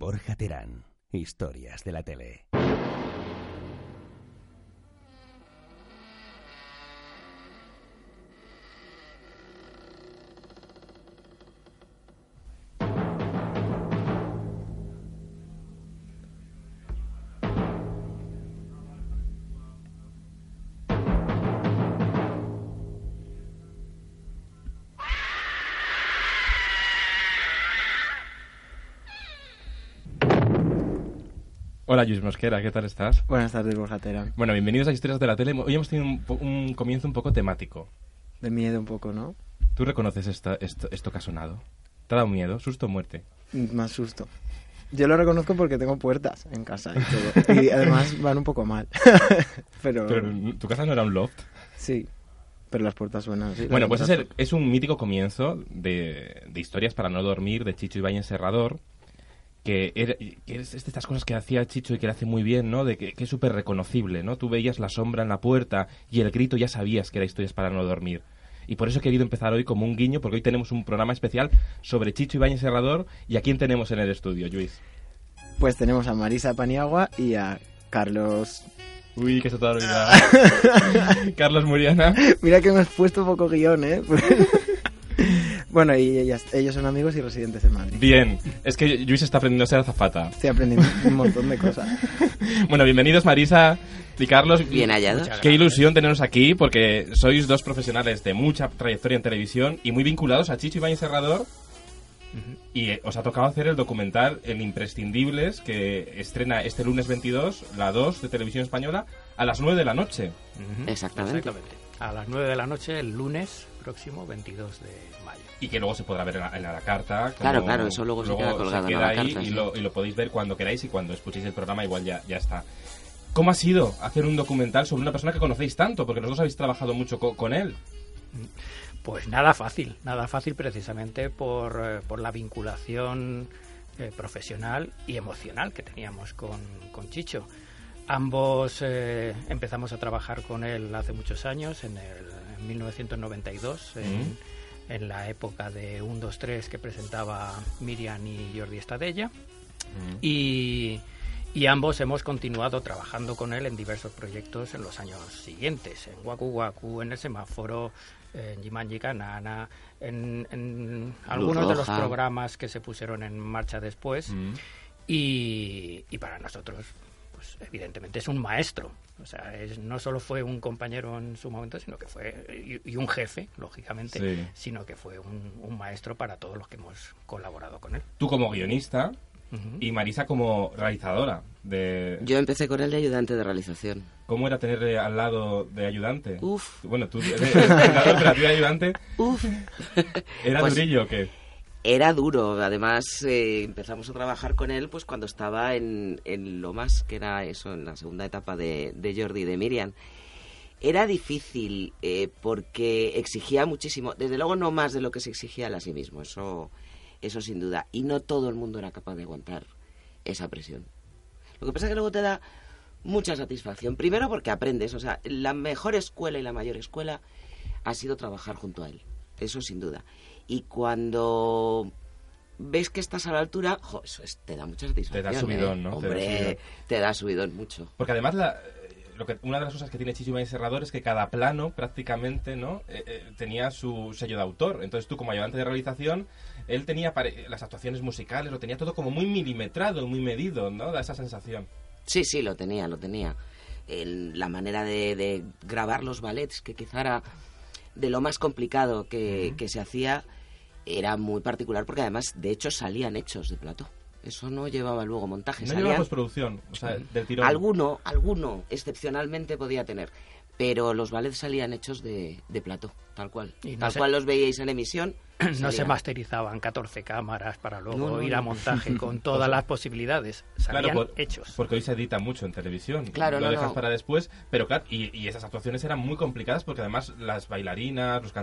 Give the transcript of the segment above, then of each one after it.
Borja Terán, historias de la tele. Hola, Luis Mosquera, ¿qué tal estás? Buenas tardes, Borja Terán. Bueno, bienvenidos a Historias de la Tele. Hoy hemos tenido un, un comienzo un poco temático. De miedo un poco, ¿no? ¿Tú reconoces esta- esto, esto que ha sonado? ¿Te ha dado miedo? ¿Susto o muerte? Más susto. Yo lo reconozco porque tengo puertas en casa y todo. Y además van un poco mal. pero, Pero tu casa no era un loft. sí, pero las puertas suenan así. Bueno, pues es, el- es un mítico comienzo de, de historias para no dormir de Chicho Ibáñez Serrador. Que, era- que es de estas cosas que hacía Chicho y que le hace muy bien, ¿no? De que, que es súper reconocible, ¿no? Tú veías la sombra en la puerta y el grito ya sabías que era historias para no dormir. Y por eso he querido empezar hoy como un guiño, porque hoy tenemos un programa especial sobre Chicho Ibáñez Serrador. ¿Y a quién tenemos en el estudio, Luis? Pues tenemos a Marisa Paniagua y a Carlos... Uy, que se te ha olvidado. Carlos Muriana. Mira que me has puesto poco guion, ¿eh? bueno, y ellas, ellos son amigos y residentes en Madrid. Bien, es que Luis está aprendiendo a ser azafata. Estoy aprendiendo un montón de cosas. Bueno, bienvenidos Marisa y Carlos. Bien hallados. Qué ilusión teneros aquí porque sois dos profesionales de mucha trayectoria en televisión y muy vinculados a Chicho Ibáñez Serrador. Y eh, os ha tocado hacer el documental El Imprescindibles que estrena este lunes 22, la 2 de Televisión Española, a las 9 de la noche. Exactamente. Exactamente. A las 9 de la noche, el lunes próximo, 22 de mayo. Y que luego se podrá ver en la, en la carta. Claro, claro, eso luego se queda colgado en la queda ahí carta, y, sí. lo, y lo podéis ver cuando queráis y cuando escuchéis el programa igual ya, ya está. ¿Cómo ha sido hacer un documental sobre una persona que conocéis tanto? Porque los dos habéis trabajado mucho co- con él. Pues nada fácil, nada fácil precisamente por, eh, por la vinculación eh, profesional y emocional que teníamos con, con Chicho. Ambos eh, empezamos a trabajar con él hace muchos años, en, el, 1992, en, Mm. en la época de 1, 2, 3 que presentaba Miriam y Jordi Estadella. y, y ambos hemos continuado trabajando con él en diversos proyectos en los años siguientes, en Waku Waku, en El Semáforo, en Jimanji Kanana, en, en algunos de los programas que se pusieron en marcha después. Mm. Y, y para nosotros, pues evidentemente es un maestro. O sea, es- no solo fue un compañero en su momento, sino que fue, y, y un jefe, lógicamente, Sí. sino que fue un, un maestro para todos los que hemos colaborado con él. Tú como guionista y Marisa como realizadora. de Yo empecé con él de ayudante de realización. ¿Cómo era tenerle al lado de ayudante? Uf. Bueno, tú de, de- ayudante. Uf. ¿Era Pues- durillo o qué? Era duro. Además, eh, empezamos a trabajar con él pues cuando estaba en, en lo más, que era eso, en la segunda etapa de, de Jordi y de Miriam. Era difícil eh, porque exigía muchísimo. Desde luego no más de lo que se exigía él a sí mismo. Eso, eso sin duda. Y no todo el mundo era capaz de aguantar esa presión. Lo que pasa es que luego te da mucha satisfacción. Primero porque aprendes. O sea, la mejor escuela y la mayor escuela ha sido trabajar junto a él. Eso sin duda. Y cuando ves que estás a la altura, jo, eso es- te da mucha satisfacción. Te da subidón, ¿eh? ¿no? Te da Hombre, subidón. te da subidón mucho. Porque además la, eh, lo que, una de las cosas que tiene Chicho Ibáñez Serrador es que cada plano prácticamente no Eh, eh, tenía su sello de autor. Entonces tú como ayudante de realización, él tenía las actuaciones musicales, lo tenía todo como muy milimetrado, muy medido, ¿no? Da esa sensación. Sí, sí, lo tenía, lo tenía. El- la manera de, de grabar los ballets, que quizá era de lo más complicado que, que se hacía, era muy particular porque además, de hecho, salían hechos de plató. Eso no llevaba luego montaje. No llevaba salían- postproducción, o sea, del tirón. Alguno, alguno, excepcionalmente podía tener. Pero los ballets salían hechos de, de plató, tal cual. Y no tal se- cual los veíais en emisión. no se masterizaban 14 cámaras para luego No, no, ir a no. montaje con todas las posibilidades. Salían por- hechos. Porque hoy se edita mucho en televisión. Claro, Lo no, dejas no. para después. Pero claro, y, y esas actuaciones eran muy complicadas porque además las bailarinas los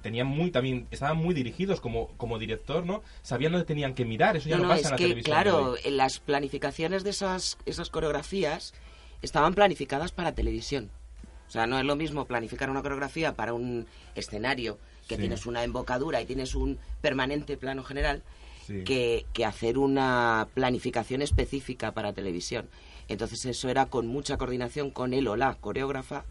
tenían muy también estaban muy dirigidos como, como director, ¿no? Sabían dónde tenían que mirar. Eso ya no, No, no, pasa es en la que, televisión. claro, las planificaciones de esas, esas coreografías estaban planificadas para televisión. O sea, no es lo mismo planificar una coreografía para un escenario que Sí. tienes una embocadura y tienes un permanente plano general Sí. que, que hacer una planificación específica para televisión. Entonces eso era con mucha coordinación con él o la coreógrafa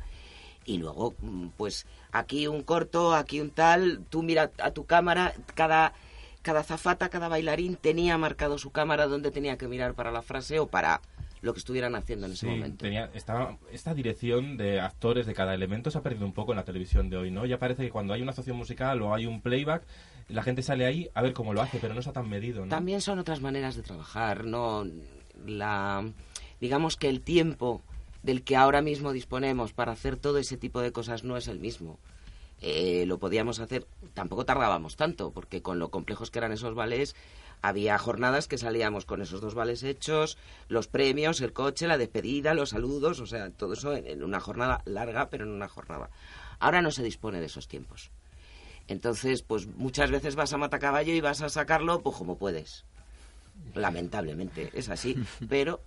y luego mm, pues aquí un corto, aquí un tal, tú mira a tu cámara, cada cada zafata, cada bailarín tenía marcado su cámara donde tenía que mirar para la frase o para lo que estuvieran haciendo en ese Sí, momento. tenía, estaba, esta dirección de actores de cada elemento se ha perdido un poco en la televisión de hoy, ¿no? Ya parece que cuando hay una actuación musical o hay un playback, la gente sale ahí a ver cómo lo hace, pero no está tan medido, ¿no? También son otras maneras de trabajar, no la digamos que el tiempo del que ahora mismo disponemos para hacer todo ese tipo de cosas no es el mismo. Eh, lo podíamos hacer, tampoco tardábamos tanto, porque con lo complejos que eran esos ballets, había jornadas que salíamos con esos dos vales hechos, los premios, el coche, la despedida, los saludos, o sea, todo eso en, en una jornada larga, pero en una jornada. Ahora no se dispone de esos tiempos. Entonces, pues muchas veces vas a matacaballo y vas a sacarlo pues como puedes. Lamentablemente, es así, pero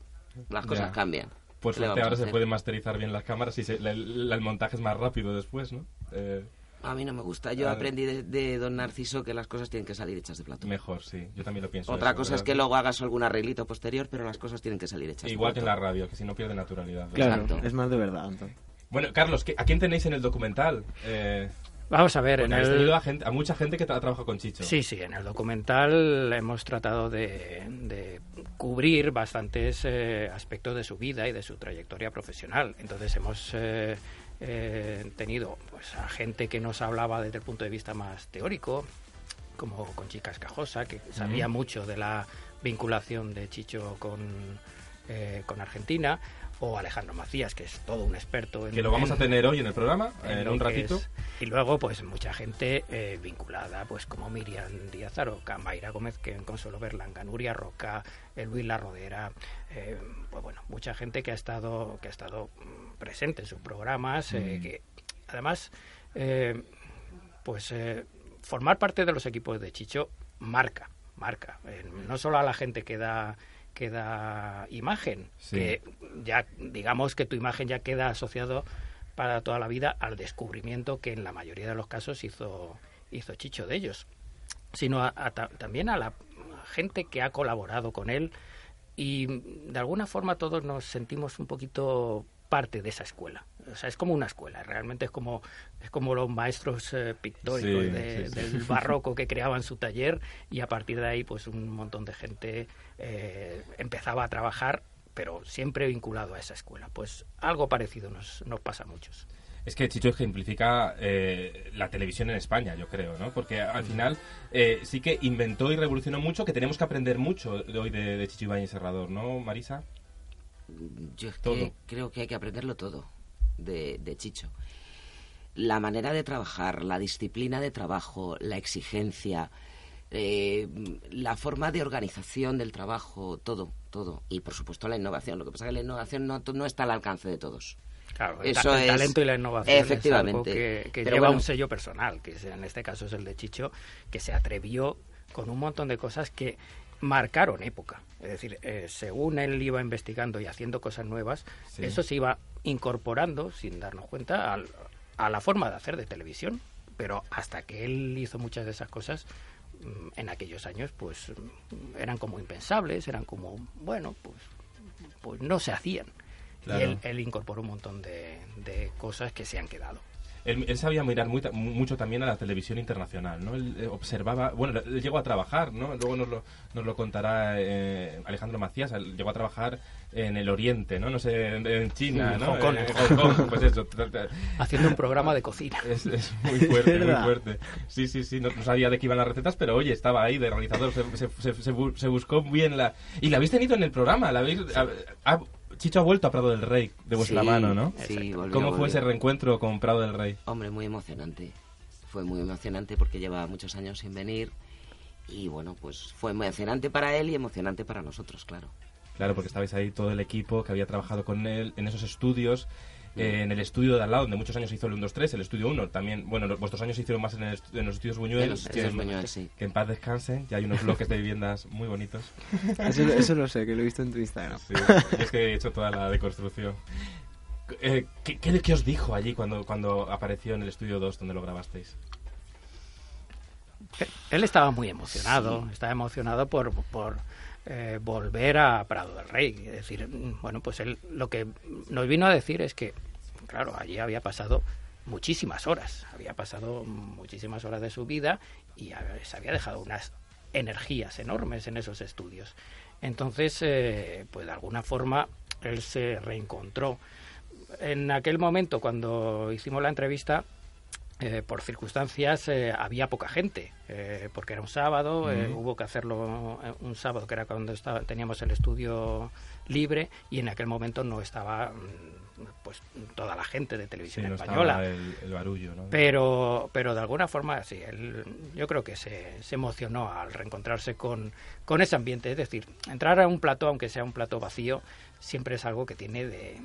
las cosas Ya. cambian. Por ¿Qué le suerte vamos a ahora se pueden masterizar bien las cámaras y se- la- la- el montaje es más rápido después, ¿no? Eh, A mí no me gusta. Yo Ah, aprendí de, de don Narciso que las cosas tienen que salir hechas de plato. mejor, sí. Yo también lo pienso. Otra eso, cosa es que luego hagas algún arreglito posterior, pero las cosas tienen que salir hechas Igual de que en plato. la radio, que si no pierde naturalidad. ¿verdad? Claro, Exacto. es más de verdad, entonces. Bueno, Carlos, ¿qué- ¿a quién tenéis en el documental? Eh, Vamos a ver, en el... a, gente- a mucha gente que tra- trabaja con Chicho. Sí, sí, en el documental hemos tratado de, de cubrir bastantes eh, aspectos de su vida y de su trayectoria profesional. Entonces hemos eh, eh, tenido pues, a gente que nos hablaba desde el punto de vista más teórico, como Conchica Escajosa, que sabía mucho de la vinculación de Chicho con, eh, con Argentina, o Alejandro Macías, que es todo un experto en... Que lo vamos en- a tener hoy en el programa, en, lo un ratito. es- Y luego, pues mucha gente eh, vinculada, pues como Miriam Díaz Aroca, Mayra Gómez, que Consuelo Berlanga, Nuria Roca, eh, Luis La Rodera, eh, pues bueno, mucha gente que ha estado, que ha estado mm, presente en sus programas, eh, que además, eh, pues eh, formar parte de los equipos de Chicho marca, marca. Eh, no solo a la gente que da que da imagen, Sí. que ya digamos que tu imagen ya queda asociado para toda la vida al descubrimiento que en la mayoría de los casos hizo hizo Chicho de ellos, sino a- a ta- también a la gente que ha colaborado con él y de alguna forma todos nos sentimos un poquito parte de esa escuela. O sea, es como una escuela, realmente es como es como los maestros eh, pictóricos Sí, de- sí, sí. del barroco que creaban su taller y a partir de ahí pues un montón de gente eh, empezaba a trabajar pero siempre vinculado a esa escuela. Pues algo parecido nos, nos pasa a muchos. Es que Chicho ejemplifica eh, la televisión en España, yo creo, ¿no? Porque al final eh, sí que inventó y revolucionó mucho, que tenemos que aprender mucho de hoy de, de Chicho Ibáñez Serrador, ¿no, Marisa? Yo es que creo que hay que aprenderlo todo de, de Chicho. La manera de trabajar, la disciplina de trabajo, la exigencia, eh, la forma de organización del trabajo, todo, todo. Y por supuesto la innovación. Lo que pasa es que la innovación no, no está al alcance de todos. Claro, el, Eso ta- el es- talento y la innovación es efectivamente. algo que, lleva bueno. un sello personal, que en este caso es el de Chicho, que se atrevió con un montón de cosas que marcaron época. Es decir, eh, según él iba investigando y haciendo cosas nuevas, Sí. eso se iba incorporando, sin darnos cuenta, al- a la forma de hacer de televisión. Pero hasta que él hizo muchas de esas cosas, mm, en aquellos años, pues mm, eran como impensables, eran como, bueno, pues, pues no se hacían. Claro. Y él, él incorporó un montón de, de cosas que se han quedado. Él, él sabía mirar muy mucho también a la televisión internacional, ¿no? Él eh, observaba, bueno, él llegó a trabajar, ¿no? Luego nos lo, nos lo contará eh, Alejandro Macías, él llegó a trabajar en el Oriente, ¿no? No sé, en, en China, Sí, ¿no? Hong Kong. En Hong Kong, pues eso. Haciendo un programa de cocina. Es, es muy fuerte, muy fuerte. Sí, sí, sí, no, no sabía de qué iban las recetas, pero oye, estaba ahí de realizador, se, se, se- se bu- se buscó bien la... Y la habéis tenido en el programa, la habéis... ha- ha- Chicho ha vuelto a Prado del Rey, de vuestra Sí, mano, ¿no? Sí, volvió, ¿Cómo fue volvió. ese reencuentro con Prado del Rey? Hombre, muy emocionante. Fue muy emocionante porque lleva muchos años sin venir. Y bueno, pues fue emocionante para él y emocionante para nosotros, claro. Claro, porque estabais ahí todo el equipo que había trabajado con él en esos estudios, eh, en el estudio de al lado, donde muchos años hizo el 1, 2, 3, el estudio 1 también, bueno, los- vuestros años se hicieron más en, el en los estudios Buñuel, En los que, estudios Buñuel, sí. que en paz descansen, ya hay unos bloques de viviendas muy bonitos. Eso, eso lo sé, que lo he visto en tu Instagram. Sí, es que he hecho toda la deconstrucción. Eh, ¿qué, qué, qué os dijo allí cuando, cuando apareció en el estudio 2 donde lo grabasteis? él estaba muy emocionado, estaba emocionado por, por eh, volver a Prado del Rey. Es decir, bueno, pues él lo que nos vino a decir es que, claro, allí había pasado muchísimas horas, había pasado muchísimas horas de su vida y se había dejado unas energías enormes en esos estudios. Entonces, eh, pues de alguna forma, él se reencontró. En aquel momento, cuando hicimos la entrevista, eh, por circunstancias eh, había poca gente, eh, porque era un sábado, hubo que hacerlo un sábado, que era cuando estaba, teníamos el estudio libre, y en aquel momento no estaba mm, pues toda la gente de televisión española. El, barullo, Pero, pero de alguna forma, sí, él, yo creo que se, se emocionó al reencontrarse con, con ese ambiente. Es decir, entrar a un plato, aunque sea un plato vacío, siempre es algo que tiene de,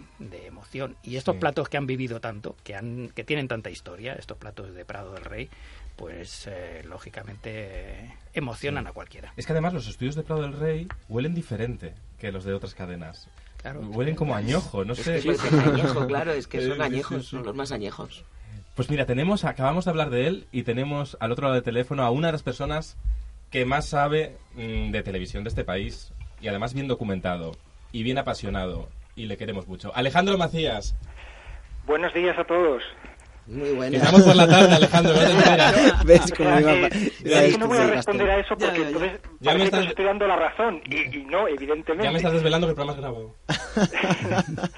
emoción. Y estos platos que han vivido tanto, que, han, que tienen tanta historia, estos platos de Prado del Rey, pues eh, lógicamente emocionan a cualquiera. Es que además los estudios de Prado del Rey huelen diferente que los de otras cadenas. Huelen como añejo, no sé. añejo, claro, es que son añejos, son los más añejos. Pues mira, tenemos, acabamos de hablar de él y tenemos al otro lado del teléfono a una de las personas que más sabe mm, de televisión de este país y además bien documentado y bien apasionado y le queremos mucho. Alejandro Macías. Buenos días a todos. Muy buenas. Estamos por la tarde, Alejandro. No ¿Ves cómo iba a... no voy a responder a eso porque entonces ya, me estás... estoy dando la razón. Y, y, no, evidentemente. Ya me estás desvelando que el programa es grabado.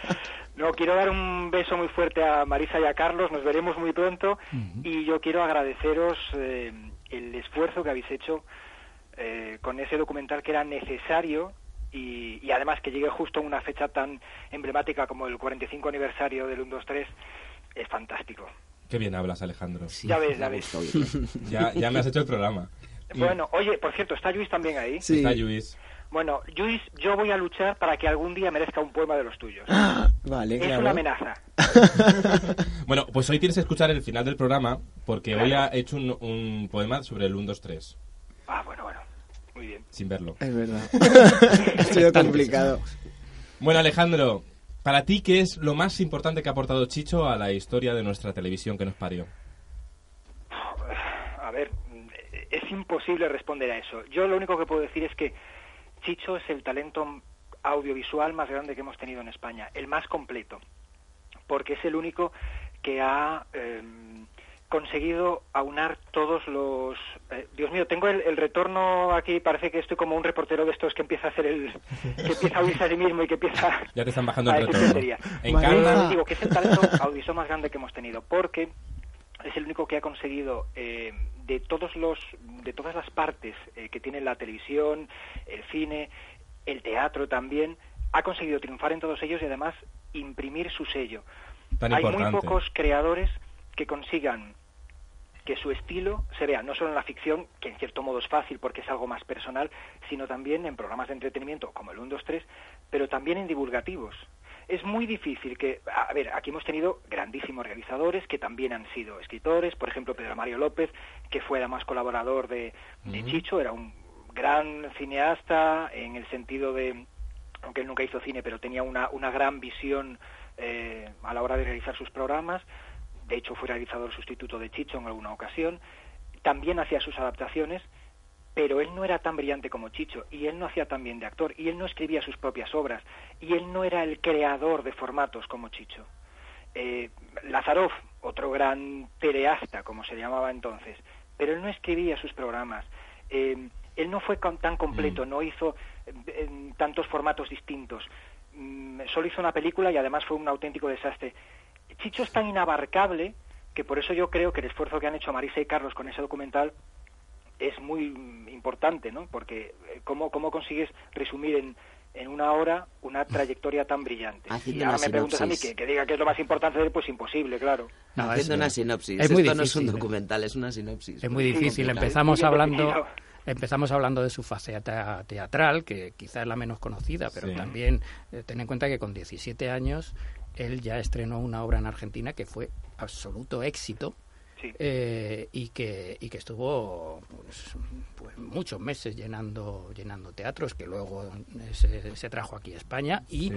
no, quiero dar un beso muy fuerte a Marisa y a Carlos. Nos veremos muy pronto. Y yo quiero agradeceros eh, el esfuerzo que habéis hecho eh, con ese documental que era necesario y, además que llegue justo en una fecha tan emblemática como el 45 aniversario del 1-2-3 es fantástico. Qué bien hablas, Alejandro. ya ves, ya ves. ya, me has hecho el programa. Bueno, oye, por cierto, ¿está Luis también ahí? Sí. Está Luis. Bueno, Luis, yo voy a luchar para que algún día merezca un poema de los tuyos. vale, Es una amenaza. bueno, pues hoy tienes que escuchar el final del programa porque hoy ha hecho un, un poema sobre el 1-2-3. Ah, bueno, bueno. Muy bien. Sin verlo. Es verdad. ha sido complicado. Bueno, Alejandro, para ti, ¿qué es lo más importante que ha aportado Chicho a la historia de nuestra televisión que nos parió? A ver, es imposible responder a eso. Yo lo único que puedo decir es que Chicho es el talento audiovisual más grande que hemos tenido en España, el más completo, porque es el único que ha em, conseguido aunar todos los... Eh, Dios mío, tengo el, retorno aquí, parece que estoy como un reportero de estos que empieza a hacer el... que empieza a oírse a sí mismo y que empieza... Ya te están bajando el retorno. Encarna... Digo que es el talento audiovisual más grande que hemos tenido, porque es el único que ha conseguido eh, de todos los de todas las partes eh, que tiene la televisión, el cine, el teatro también, ha conseguido triunfar en todos ellos y además imprimir su sello. Hay muy pocos creadores que consigan que su estilo se vea no solo en la ficción, que en cierto modo es fácil porque es algo más personal, sino también en programas de entretenimiento como el 1, 2, 3, pero también en divulgativos. Es muy difícil que, a ver, aquí hemos tenido grandísimos realizadores que también han sido escritores, por ejemplo Pedro Mario López, que fue además colaborador de, Chicho, era un gran cineasta en el sentido de, aunque él nunca hizo cine, pero tenía una, una gran visión eh, a la hora de realizar sus programas de hecho fue realizador sustituto de Chicho en alguna ocasión, también hacía sus adaptaciones, pero él no era tan brillante como Chicho, y él no hacía tan bien de actor, y él no escribía sus propias obras, y él no era el creador de formatos como Chicho. Eh, Lazarov, otro gran teleasta, como se llamaba entonces, pero él no escribía sus programas. Eh, él no fue tan completo, mm. no hizo eh, tantos formatos distintos. Mm, solo hizo una película y además fue un auténtico desastre. Chicho es tan inabarcable que por eso yo creo que el esfuerzo que han hecho Marisa y Carlos con ese documental es muy importante, ¿no? Porque eh, ¿cómo, cómo consigues resumir en, en una hora una trayectoria tan brillante. y ahora me preguntas a mí que, diga que es lo más importante de él, pues imposible, claro. No, Haciendo una sinopsis. Es muy Esto no es un documental, es una sinopsis. Es muy difícil. Empezamos hablando... Empezamos hablando de su fase teatral, que quizá es la menos conocida, pero también eh, ten en cuenta que con 17 años él ya estrenó una obra en Argentina que fue absoluto éxito. Eh, y que y que estuvo pues, pues, muchos meses llenando llenando teatros que luego se, trajo aquí a España y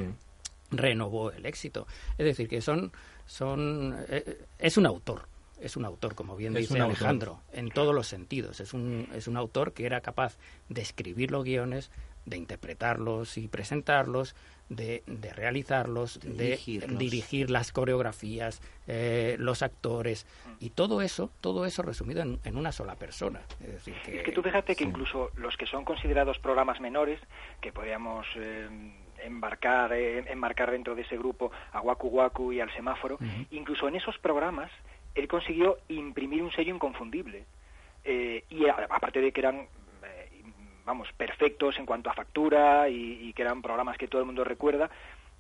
renovó el éxito es decir que son son eh, es un autor es un autor, como bien Es dice. Alejandro, en todos los sentidos. Es un, es un autor que era capaz de escribir los guiones, de interpretarlos y presentarlos, de, de realizarlos, de dirigir las coreografías, eh, los actores y todo eso, todo eso resumido en, en una sola persona. Es decir, que, Es que tú fíjate que incluso los que son considerados programas menores, que podríamos eh, embarcar, eh, enmarcar dentro de ese grupo a Waku Waku y al semáforo, incluso en esos programas él consiguió imprimir un sello inconfundible. Eh, y a- aparte de que eran, vamos, perfectos en cuanto a factura y, y que eran programas que todo el mundo recuerda,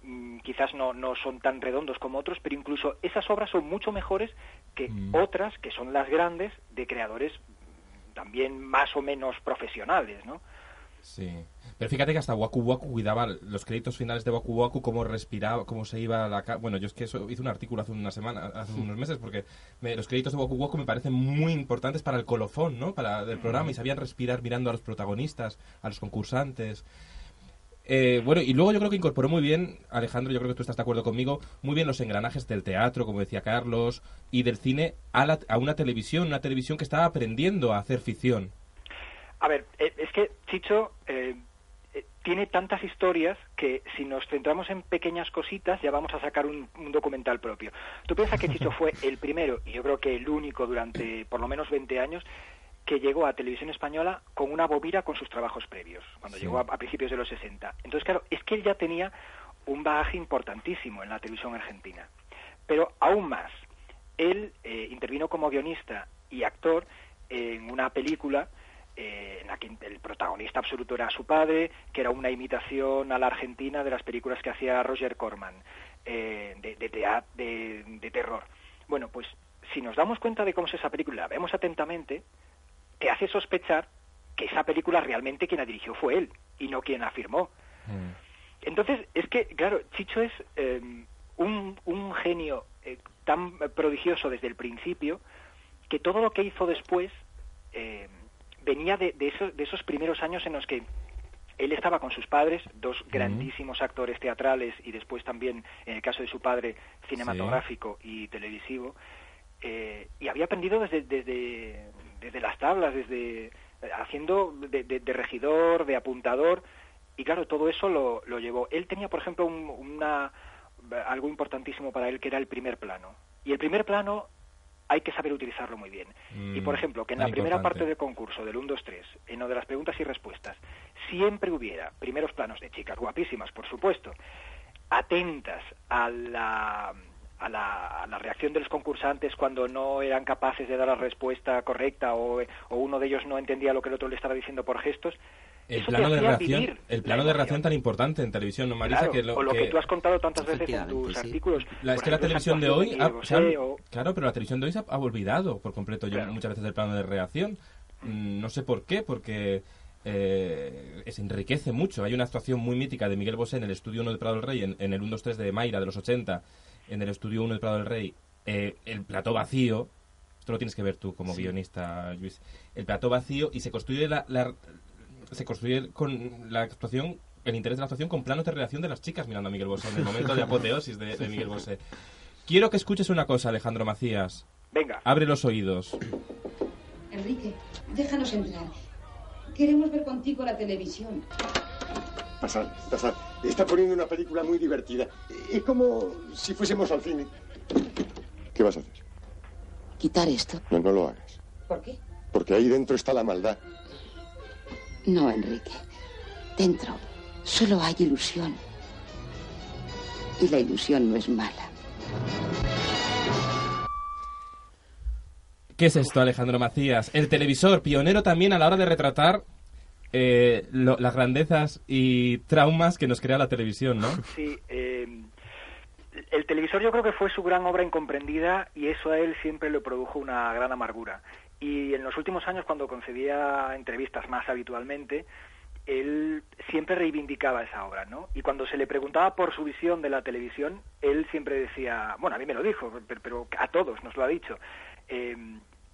mm, quizás no, no son tan redondos como otros, pero incluso esas obras son mucho mejores que Mm. otras que son las grandes de creadores también más o menos profesionales, ¿no? Sí. Pero fíjate que hasta Waku Waku cuidaba los créditos finales de Waku Waku, cómo respiraba, cómo se iba a la... Bueno, yo es que eso, hice un artículo hace una semana, hace unos meses, porque me- los créditos de Waku Waku me parecen muy importantes para el colofón, ¿no? Para el programa, y sabían respirar mirando a los protagonistas, a los concursantes. Eh, bueno, y luego yo creo que incorporó muy bien, Alejandro, yo creo que tú estás de acuerdo conmigo, muy bien los engranajes del teatro, como decía Carlos, y del cine a, la- a una televisión, una televisión que estaba aprendiendo a hacer ficción. A ver, eh, es que Chicho eh, tiene tantas historias que si nos centramos en pequeñas cositas ya vamos a sacar un, un documental propio. Tú piensas que Chicho fue el primero, y yo creo que el único durante por lo menos 20 años, que llegó a Televisión Española con una bobina con sus trabajos previos, cuando Sí. llegó a, a principios de los 60. Entonces, claro, es que él ya tenía un bagaje importantísimo en la televisión argentina. Pero aún más, él eh, intervino como guionista y actor en una película eh, en la que el protagonista absoluto era su padre, que era una imitación a la Argentina de las películas que hacía Roger Corman, eh, de, de, de- de terror. Bueno, pues si nos damos cuenta de cómo es esa película, la vemos atentamente, te hace sospechar que esa película realmente quien la dirigió fue él y no quien la firmó. Entonces, es que, claro, Chicho es eh, un, un genio tan prodigioso desde el principio que todo lo que hizo después eh, venía de, de esos, de esos primeros años en los que él estaba con sus padres, dos grandísimos actores teatrales y después también, en el caso de su padre, cinematográfico y televisivo, eh, y había aprendido desde, desde, desde las tablas, desde haciendo de, de- de regidor, de apuntador, y claro, todo eso lo, lo llevó. Él tenía, por ejemplo, un- una, algo importantísimo para él que era el primer plano. Y el primer plano hay que saber utilizarlo muy bien. y por Mm, ejemplo, que en la primera importante. parte del concurso del 1, 2, 3, en lo de las preguntas y respuestas, siempre hubiera primeros planos de chicas guapísimas, por supuesto, atentas a la, a la, a la reacción de los concursantes cuando no eran capaces de dar la respuesta correcta o, o uno de ellos no entendía lo que el otro le estaba diciendo por gestos. El Eso plano de reacción, vivir el la plano de reacción tan importante en televisión, ¿no, Marisa? Claro, que lo, o lo que... que- tú has contado tantas veces en tus sí. artículos. La, es que la televisión de hoy, ha- han- o- claro, pero la televisión de hoy se ha, ha olvidado por completo yo Claro. muchas veces del plano de reacción. Mm, No sé por qué, porque eh, se enriquece mucho. Hay una actuación muy mítica de Miguel Bosé en el Estudio 1 de Prado del Rey, en, en el 1, 2, 3 de Mayra de los 80, en el Estudio 1 de Prado del Rey, eh, el plató vacío. Esto lo tienes que ver tú como guionista, Luis. El plató vacío y se construye la, la- se construye con la actuación el interés de la actuación con planos de reacción de las chicas mirando a Miguel Bosé en el momento de apoteosis de, de Miguel Bosé. Quiero que escuches una cosa, Alejandro Macías. Venga, Abre los oídos. Enrique, déjanos entrar. Queremos ver contigo la televisión. Pasad, pasad. Está poniendo una película muy divertida. Es como si fuésemos al cine. ¿Qué vas a hacer? Quitar esto. No, no lo hagas. ¿Por qué? Porque ahí dentro está la maldad. No, Enrique. Dentro solo hay ilusión. Y la ilusión no es mala. ¿Qué es esto, Alejandro Macías? El televisor, pionero también a la hora de retratar eh, lo- las grandezas y traumas que nos crea la televisión, ¿no? Sí, eh, el televisor yo creo que fue su gran obra incomprendida y eso a él siempre le produjo una gran amargura. Y en los últimos años, cuando concedía entrevistas más habitualmente, él siempre reivindicaba esa obra, ¿no? Y cuando se le preguntaba por su visión de la televisión, él siempre decía, bueno, a mí me lo dijo, pero, pero a todos nos lo ha dicho, eh,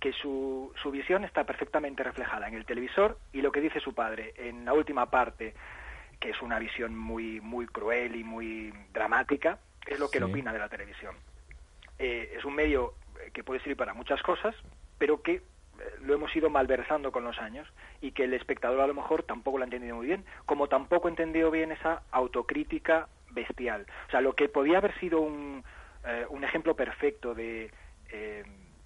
que su, su visión está perfectamente reflejada en el televisor y lo que dice su padre en la última parte, que es una visión muy, muy cruel y muy dramática, es lo que él Sí. opina de la televisión. Eh, es un medio que puede servir para muchas cosas, pero que lo hemos ido malversando con los años y que el espectador a lo mejor tampoco lo ha entendido muy bien, como tampoco entendió bien esa autocrítica bestial. O sea, lo que podía haber sido un, eh, un ejemplo perfecto de, eh,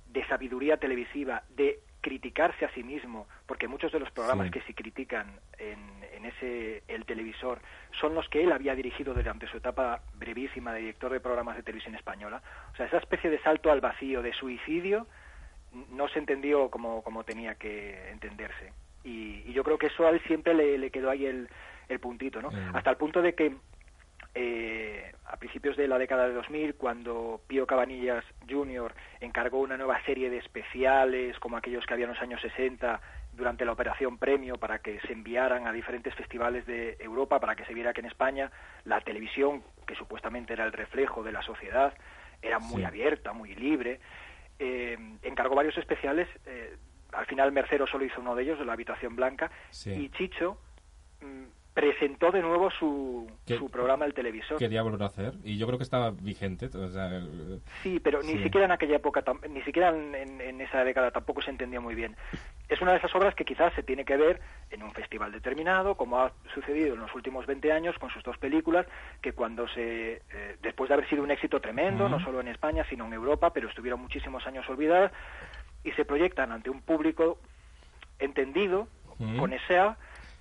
de sabiduría televisiva, de criticarse a sí mismo, porque muchos de los programas que se critican en, en, ese el televisor son los que él había dirigido durante su etapa brevísima de director de programas de televisión española. O sea, esa especie de salto al vacío, de suicidio, no se entendió como, como tenía que entenderse. Y, y, yo creo que eso a él siempre le, le quedó ahí el, el puntito, ¿no? Mm. Hasta el punto de que eh, a principios de la década de 2000, cuando Pío Cabanillas Jr. encargó una nueva serie de especiales, como aquellos que había en los años 60, durante la Operación Premio, para que se enviaran a diferentes festivales de Europa, para que se viera que en España la televisión, que supuestamente era el reflejo de la sociedad, era muy Sí. abierta, muy libre, eh, encargó varios especiales. eh, al final Mercero solo hizo uno de ellos, de la Habitación Blanca, Sí. y Chicho mm, presentó de nuevo su, ¿Qué- su programa El Televisor. Quería volver a hacer. Y yo creo que estaba vigente. O sea, el- Sí, pero ni siquiera en aquella época, ni siquiera en, en- en esa década tampoco se entendía muy bien. Es una de esas obras que quizás se tiene que ver en un festival determinado, como ha sucedido en los últimos 20 años con sus dos películas, que cuando se, eh, después de haber sido un éxito tremendo, no solo en España, sino en Europa, pero estuvieron muchísimos años olvidadas, y se proyectan ante un público entendido, Ujú. con ESEA,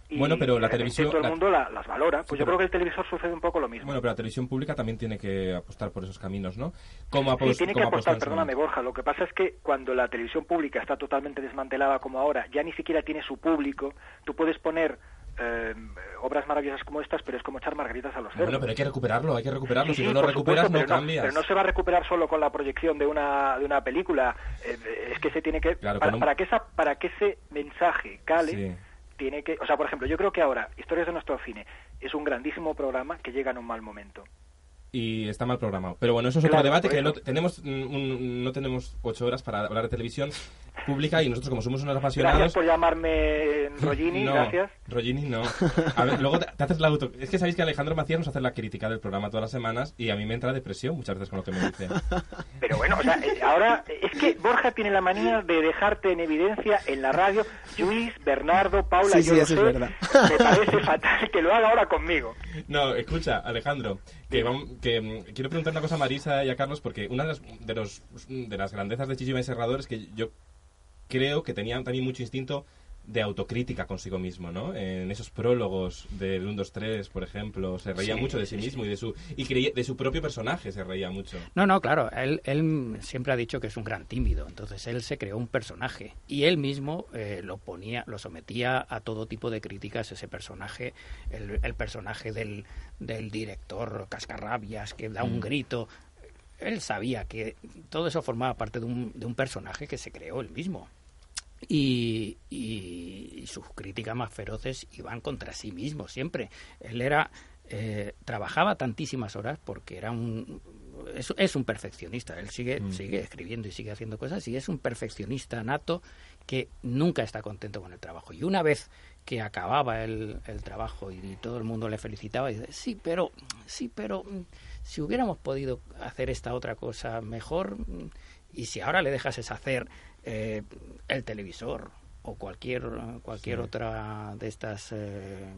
y Bueno, pero la televisión- todo el mundo la- las valora. Pues Sí, yo pero- creo que el televisor sucede un poco lo mismo. Bueno, pero la televisión pública también tiene que apostar por esos caminos, ¿no? ¿Cómo Sí, tiene que apostar, perdóname? Borja, lo que pasa es que cuando la televisión pública está totalmente desmantelada como ahora, ya ni siquiera tiene su público, tú puedes poner eh, obras maravillosas como estas, pero es como echar margaritas a los cerdos. Bueno, pero hay que recuperarlo, hay que recuperarlo. Sí, si sí, no lo recuperas, supuesto, no cambias. pero no se va a recuperar solo con la proyección de una, de una película. Eh, es que se tiene que... Claro, para, un- para que esa, para que ese mensaje cale, Sí. Tiene que... O sea, por ejemplo, yo creo que ahora, Historias de nuestro cine, es un grandísimo programa que llega en un mal momento. y está mal programado. Pero bueno, eso es otro Claro, debate que no tenemos mm, un- no tenemos ocho horas para hablar de televisión pública y nosotros como somos unos apasionados Gracias por llamarme Rollini, no, gracias. Rollini no. A ver, luego te, te haces la auto... Es que sabéis que Alejandro Macías nos hace la crítica del programa todas las semanas y a mí me entra depresión muchas veces con lo que me dice. Pero bueno, o sea, eh, ahora es que Borja tiene la manía de dejarte en evidencia en la radio. Luis, Bernardo, Paula, Sí, yo sí, eso es sé, verdad. Me parece fatal que lo haga ahora conmigo. No, escucha, Alejandro, que, vam- que mm, quiero preguntar una cosa a Marisa y a Carlos porque una de las, de los, de las grandezas de Chicho y Serrador es que yo creo que tenía también mucho instinto de autocrítica consigo mismo, ¿no? En esos prólogos del 1, 2, 3, por ejemplo, se reía Sí, mucho de sí sí, mismo y de su y creía- de su propio personaje se reía mucho. No, no, claro, él, él siempre ha dicho que es un gran tímido, entonces él se creó un personaje y él mismo eh, lo ponía, lo sometía a todo tipo de críticas ese personaje, el, el personaje del, del director cascarrabias que da un Mm. grito. Él sabía que todo eso formaba parte de un, de un personaje que se creó él mismo. Y, y- sus críticas más feroces iban contra sí mismo siempre. Él era eh, trabajaba tantísimas horas porque era un es, es un perfeccionista. Él sigue Mm. sigue escribiendo y sigue haciendo cosas y es un perfeccionista nato que nunca está contento con el trabajo. Y una vez que acababa el, el trabajo y todo el mundo le felicitaba, y dice, sí, pero sí, pero si hubiéramos podido hacer esta otra cosa mejor y si ahora le dejases hacer eh, el televisor o cualquier cualquier Sí. otra de estas eh,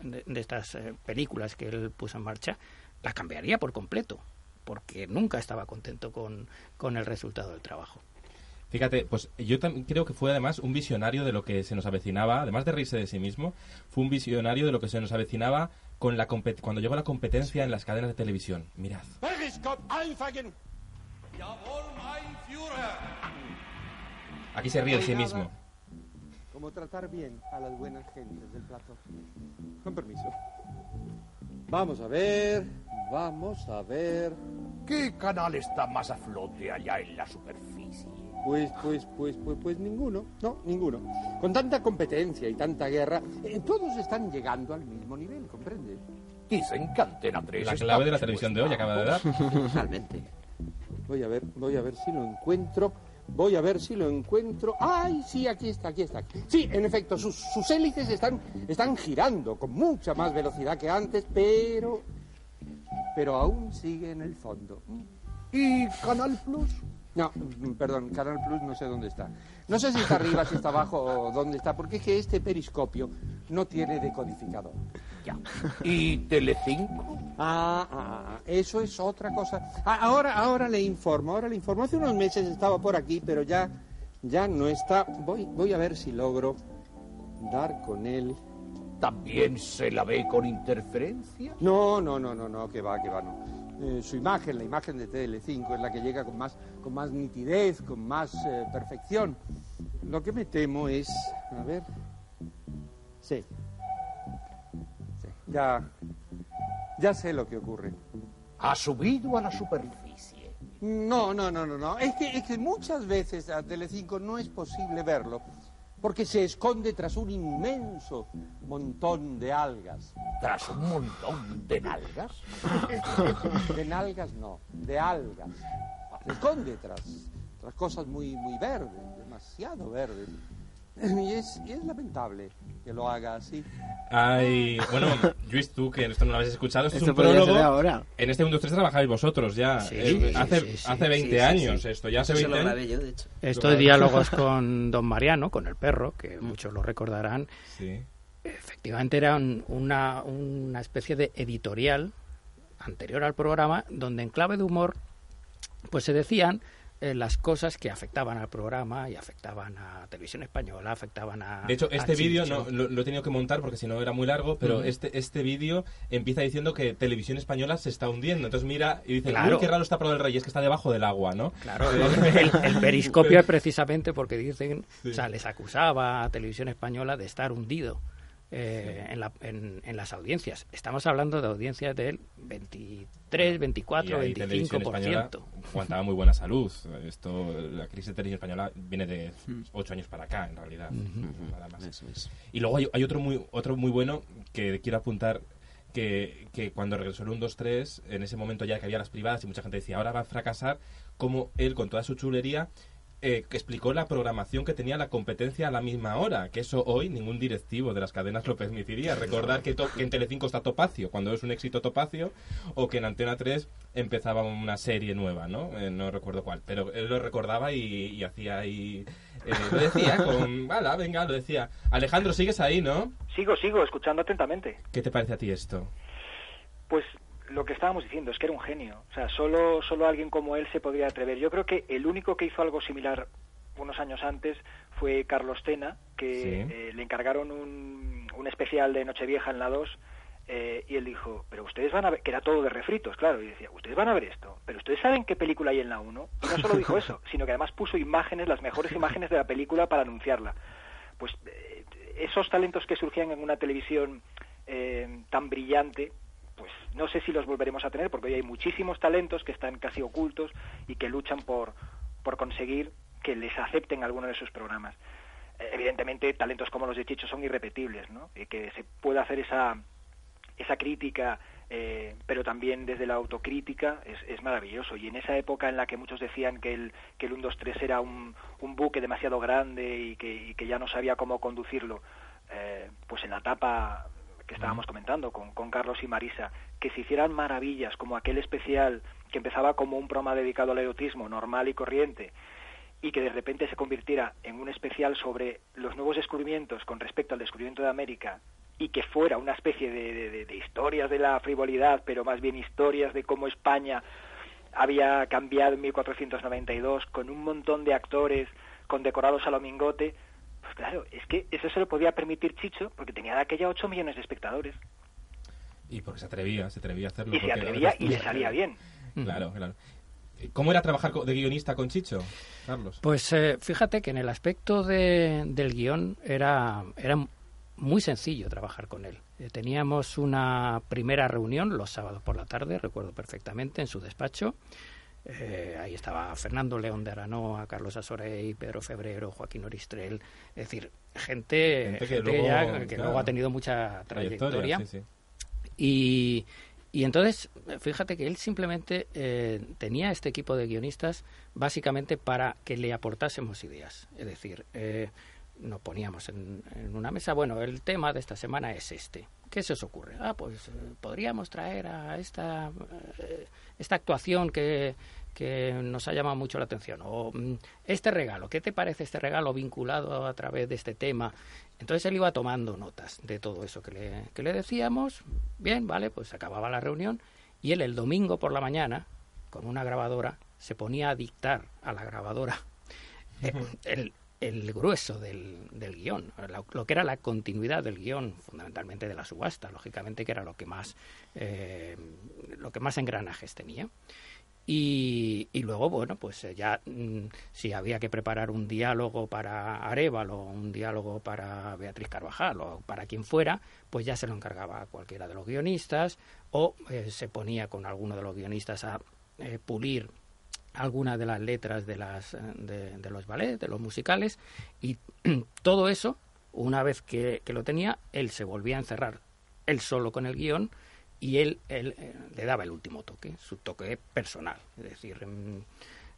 de, de estas eh, películas que él puso en marcha la cambiaría por completo porque nunca estaba contento con, con el resultado del trabajo Fíjate, pues yo también creo que fue además un visionario de lo que se nos avecinaba, además de reírse de sí mismo, fue un visionario de lo que se nos avecinaba con la cuando llegó la competencia en las cadenas de televisión. Mirad. Aquí se ríe de sí mismo. Como tratar bien a las buenas gentes del plato. Con permiso. Vamos a ver, vamos a ver. ¿Qué canal está más a flote allá en la superficie? Pues, pues, pues, pues, pues ninguno. No, ninguno. Con tanta competencia y tanta guerra, eh, todos están llegando al mismo nivel, ¿comprendes? Dicen que Antena 3 La clave de la televisión de hoy acaba de dar. Totalmente. Voy a ver, voy a ver si lo encuentro. Voy a ver si lo encuentro. ¡Ay, sí, aquí está, aquí está! Sí, en efecto, sus, sus hélices están, están girando con mucha más velocidad que antes, pero. Pero aún sigue en el fondo. ¿Y Canal Plus? No, mm, perdón, Canal Plus no sé dónde está. No sé si está arriba, si está abajo o dónde está, porque es que este periscopio no tiene decodificador. Ya. ¿Y Telecinco? Ah, ah, eso es otra cosa. Ah, ahora, ahora le informo, ahora le informo. Hace unos meses estaba por aquí, pero ya, ya no está. Voy, voy a ver si logro dar con él. ¿También se la ve con interferencia? No, no, no, no, no, que va, que va, no. Eh, su imagen, la imagen de Tele5, es la que llega con más, con más nitidez, con más eh, perfección. Lo que me temo es, a ver, sí, ya, ya sé lo que ocurre. ¿Ha subido a la superficie? No, no, no, no, no. Es que, es que muchas veces a Telecinco no es posible verlo porque se esconde tras un inmenso montón de algas. ¿Tras un montón de nalgas? De nalgas no, de algas. Se esconde tras, tras cosas muy, muy verdes, demasiado verdes. Y es, y es lamentable que lo haga así. Ay, bueno, Luis, tú que esto no lo habéis escuchado, esto, es Esto un prólogo. ahora. En este 1, 2, 3 trabajáis vosotros ya. Sí, Eh, sí, hace, sí, sí. hace 20 Sí, sí, años sí. esto, ya hace Eso se 20 lo años. grabé yo, de hecho. Estoy diálogos con don Mariano, con el perro, que muchos lo recordarán. Sí. Efectivamente era un- una, una especie de editorial anterior al programa donde en clave de humor pues se decían eh, las cosas que afectaban al programa y afectaban a Televisión Española, afectaban a... De hecho, este vídeo no, lo, lo he tenido que montar porque si no era muy largo, pero este, este vídeo empieza diciendo que Televisión Española se está hundiendo. Entonces mira y dice, Claro. qué raro está Pro del Rey, es que está debajo del agua, ¿no? Claro, el, el- el periscopio es precisamente porque dicen, Sí. o sea, les acusaba a Televisión Española de estar hundido eh, en, la- en- en las audiencias. Estamos hablando de audiencias del 23, 24, Y ahí Televisión 25%. Española aguantaba muy buena salud. Esto, la crisis de Televisión Española viene de Mm. ocho años para acá, en realidad. Nada más. Eso es. Y luego hay, hay otro muy otro muy bueno que quiero apuntar que, que cuando regresó el 1, 2, 3, en ese momento ya que había las privadas y mucha gente decía, ahora va a fracasar, como él con toda su chulería eh, que explicó la programación que tenía la competencia a la misma hora, que eso hoy ningún directivo de las cadenas lo permitiría. Recordar que, que en Telecinco está Topacio, cuando es un éxito Topacio, o que en Antena 3 empezaba una serie nueva, ¿no? Eh, no recuerdo cuál, pero él lo recordaba y, y hacía ahí... eh, lo decía con... Hala, venga, lo decía. Alejandro, sigues ahí, ¿no? Sigo, sigo, escuchando atentamente. ¿Qué te parece a ti esto? Pues lo que estábamos diciendo es que era un genio. O sea, solo, solo alguien como él se podría atrever. Yo creo que el único que hizo algo similar unos años antes fue Carlos Tena, que Sí. eh, le encargaron un, un especial de Nochevieja en la 2 eh, y él dijo, pero ustedes van a ver, que era todo de refritos, claro, y decía, ustedes van a ver esto, pero ustedes saben qué película hay en la 1. Y no solo dijo eso, sino que además puso imágenes, las mejores imágenes de la película para anunciarla. Pues eh, esos talentos que surgían en una televisión eh, tan brillante, pues no sé si los volveremos a tener, porque hoy hay muchísimos talentos que están casi ocultos y que luchan por, por conseguir que les acepten alguno de sus programas. Eh, evidentemente, talentos como los de Chicho son irrepetibles, ¿no? Y que se pueda hacer esa, esa crítica, eh, pero también desde la autocrítica, es, es maravilloso. Y en esa época en la que muchos decían que el, que el 1, 2, 3 era un, un buque demasiado grande y que, que ya no sabía cómo conducirlo, eh, pues en la etapa que estábamos comentando con, con Carlos y Marisa, que se hicieran maravillas como aquel especial que empezaba como un programa dedicado al erotismo normal y corriente y que de repente se convirtiera en un especial sobre los nuevos descubrimientos con respecto al descubrimiento de América y que fuera una especie de, de- de- historias de la frivolidad, pero más bien historias de cómo España había cambiado en 1492 con un montón de actores condecorados a lo mingote, pues claro, es que eso se lo podía permitir Chicho porque tenía de aquella 8 millones de espectadores Y porque se atrevía, se atrevía a hacerlo. y se atrevía y le salía bien. Claro, claro. ¿Cómo era trabajar de guionista con Chicho, Carlos? Pues eh, fíjate que en el aspecto de- del guion era, era muy sencillo trabajar con él. Eh, teníamos una primera reunión los sábados por la tarde, recuerdo perfectamente, en su despacho. Eh, ahí estaba Fernando León de Aranoa, Carlos Asorey, Pedro Febrero, Joaquín Oristrel, es decir, gente, Gente que gente luego, ya que claro, luego ha tenido mucha trayectoria. sí, sí. Y, y entonces, fíjate que él simplemente eh, tenía este equipo de guionistas básicamente para que le aportásemos ideas. Es decir, eh, nos poníamos en, en una mesa, bueno, el tema de esta semana es este. ¿qué se os ocurre? Ah, pues eh, podríamos traer a esta, eh, esta actuación que, que nos ha llamado mucho la atención. O mm, este regalo, ¿qué te parece este regalo vinculado a través de este tema? Entonces él iba tomando notas de todo eso que le, que le decíamos. Bien, vale, pues acababa la reunión y él el domingo por la mañana, con una grabadora, se ponía a dictar a la grabadora eh, el, el grueso del, del guion, lo, lo que era la continuidad del guion, fundamentalmente de la subasta, lógicamente que era lo que más, eh, lo que más engranajes tenía. Y, luego, bueno, pues eh, ya mm, si había que preparar un diálogo para Arevalo, un diálogo para Beatriz Carvajal o para quien fuera, pues ya se lo encargaba a cualquiera de los guionistas o eh, se ponía con alguno de los guionistas a eh, pulir alguna de las letras de, las, de, de los ballets, de los musicales, y todo eso, una vez que, que lo tenía, él se volvía a encerrar él solo con el guion y él, él eh, le daba el último toque, su toque personal. Es decir,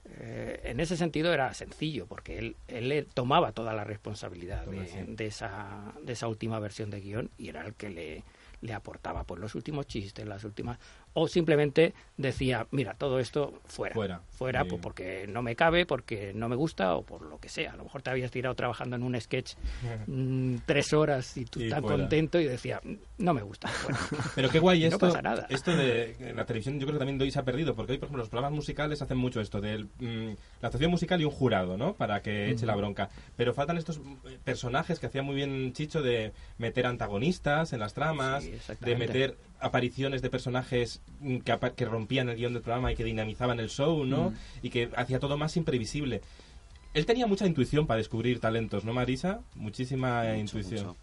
eh, en ese sentido era sencillo, porque él, él le tomaba toda la responsabilidad de, de esa, de esa última versión de guion y era el que le, le aportaba pues los últimos chistes, las últimas o simplemente decía, mira, todo esto fuera, Fuera. fuera pues, porque no me cabe, porque no me gusta o por lo que sea. A lo mejor te habías tirado trabajando en un sketch mm, tres horas y tú Y tan fuera. contento y decía, no me gusta. fuera". Pero qué guay Y no esto. pasa nada. Esto de en la televisión, yo creo que también hoy se ha perdido, porque hoy, por ejemplo, los programas musicales hacen mucho esto, de la actuación musical y un jurado, ¿no? Para que eche la bronca. Pero faltan estos eh, personajes que hacía muy bien Chicho de meter antagonistas en las tramas, Sí, de meter apariciones de personajes mm, que, que rompían el guion del programa y que dinamizaban el show, ¿no? Y que hacía todo más imprevisible. Él tenía mucha intuición para descubrir talentos, ¿no, Marisa? Muchísima Mucho, intuición. mucho,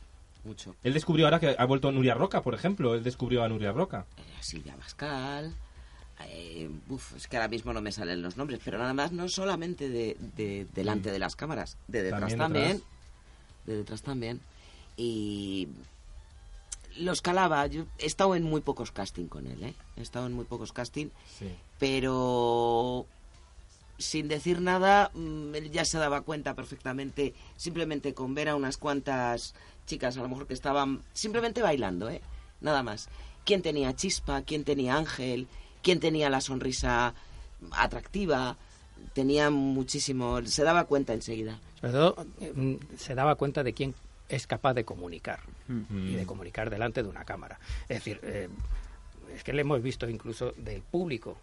mucho. Él descubrió ahora que ha vuelto Nuria Roca, por ejemplo. Él descubrió a Nuria Roca. Eh, Silvia Pascal. eh, uf, es que ahora mismo no me salen los nombres, pero nada más no solamente de, de- delante de las cámaras, de detrás También también, detrás. de detrás también. Y los calaba, yo he estado en muy pocos casting con él, ¿eh? He estado en muy pocos casting, Sí. pero sin decir nada, mm, él ya se daba cuenta perfectamente, simplemente con ver a unas cuantas chicas, a lo mejor que estaban simplemente bailando, ¿eh? Nada más. ¿Quién tenía chispa? ¿Quién tenía ángel? ¿Quién tenía la sonrisa atractiva? Tenía muchísimo, se daba cuenta enseguida. Sobre todo eh, se daba cuenta de quién es capaz de comunicar Mm. y de comunicar delante de una cámara. Es decir, eh, es que le hemos visto incluso del público,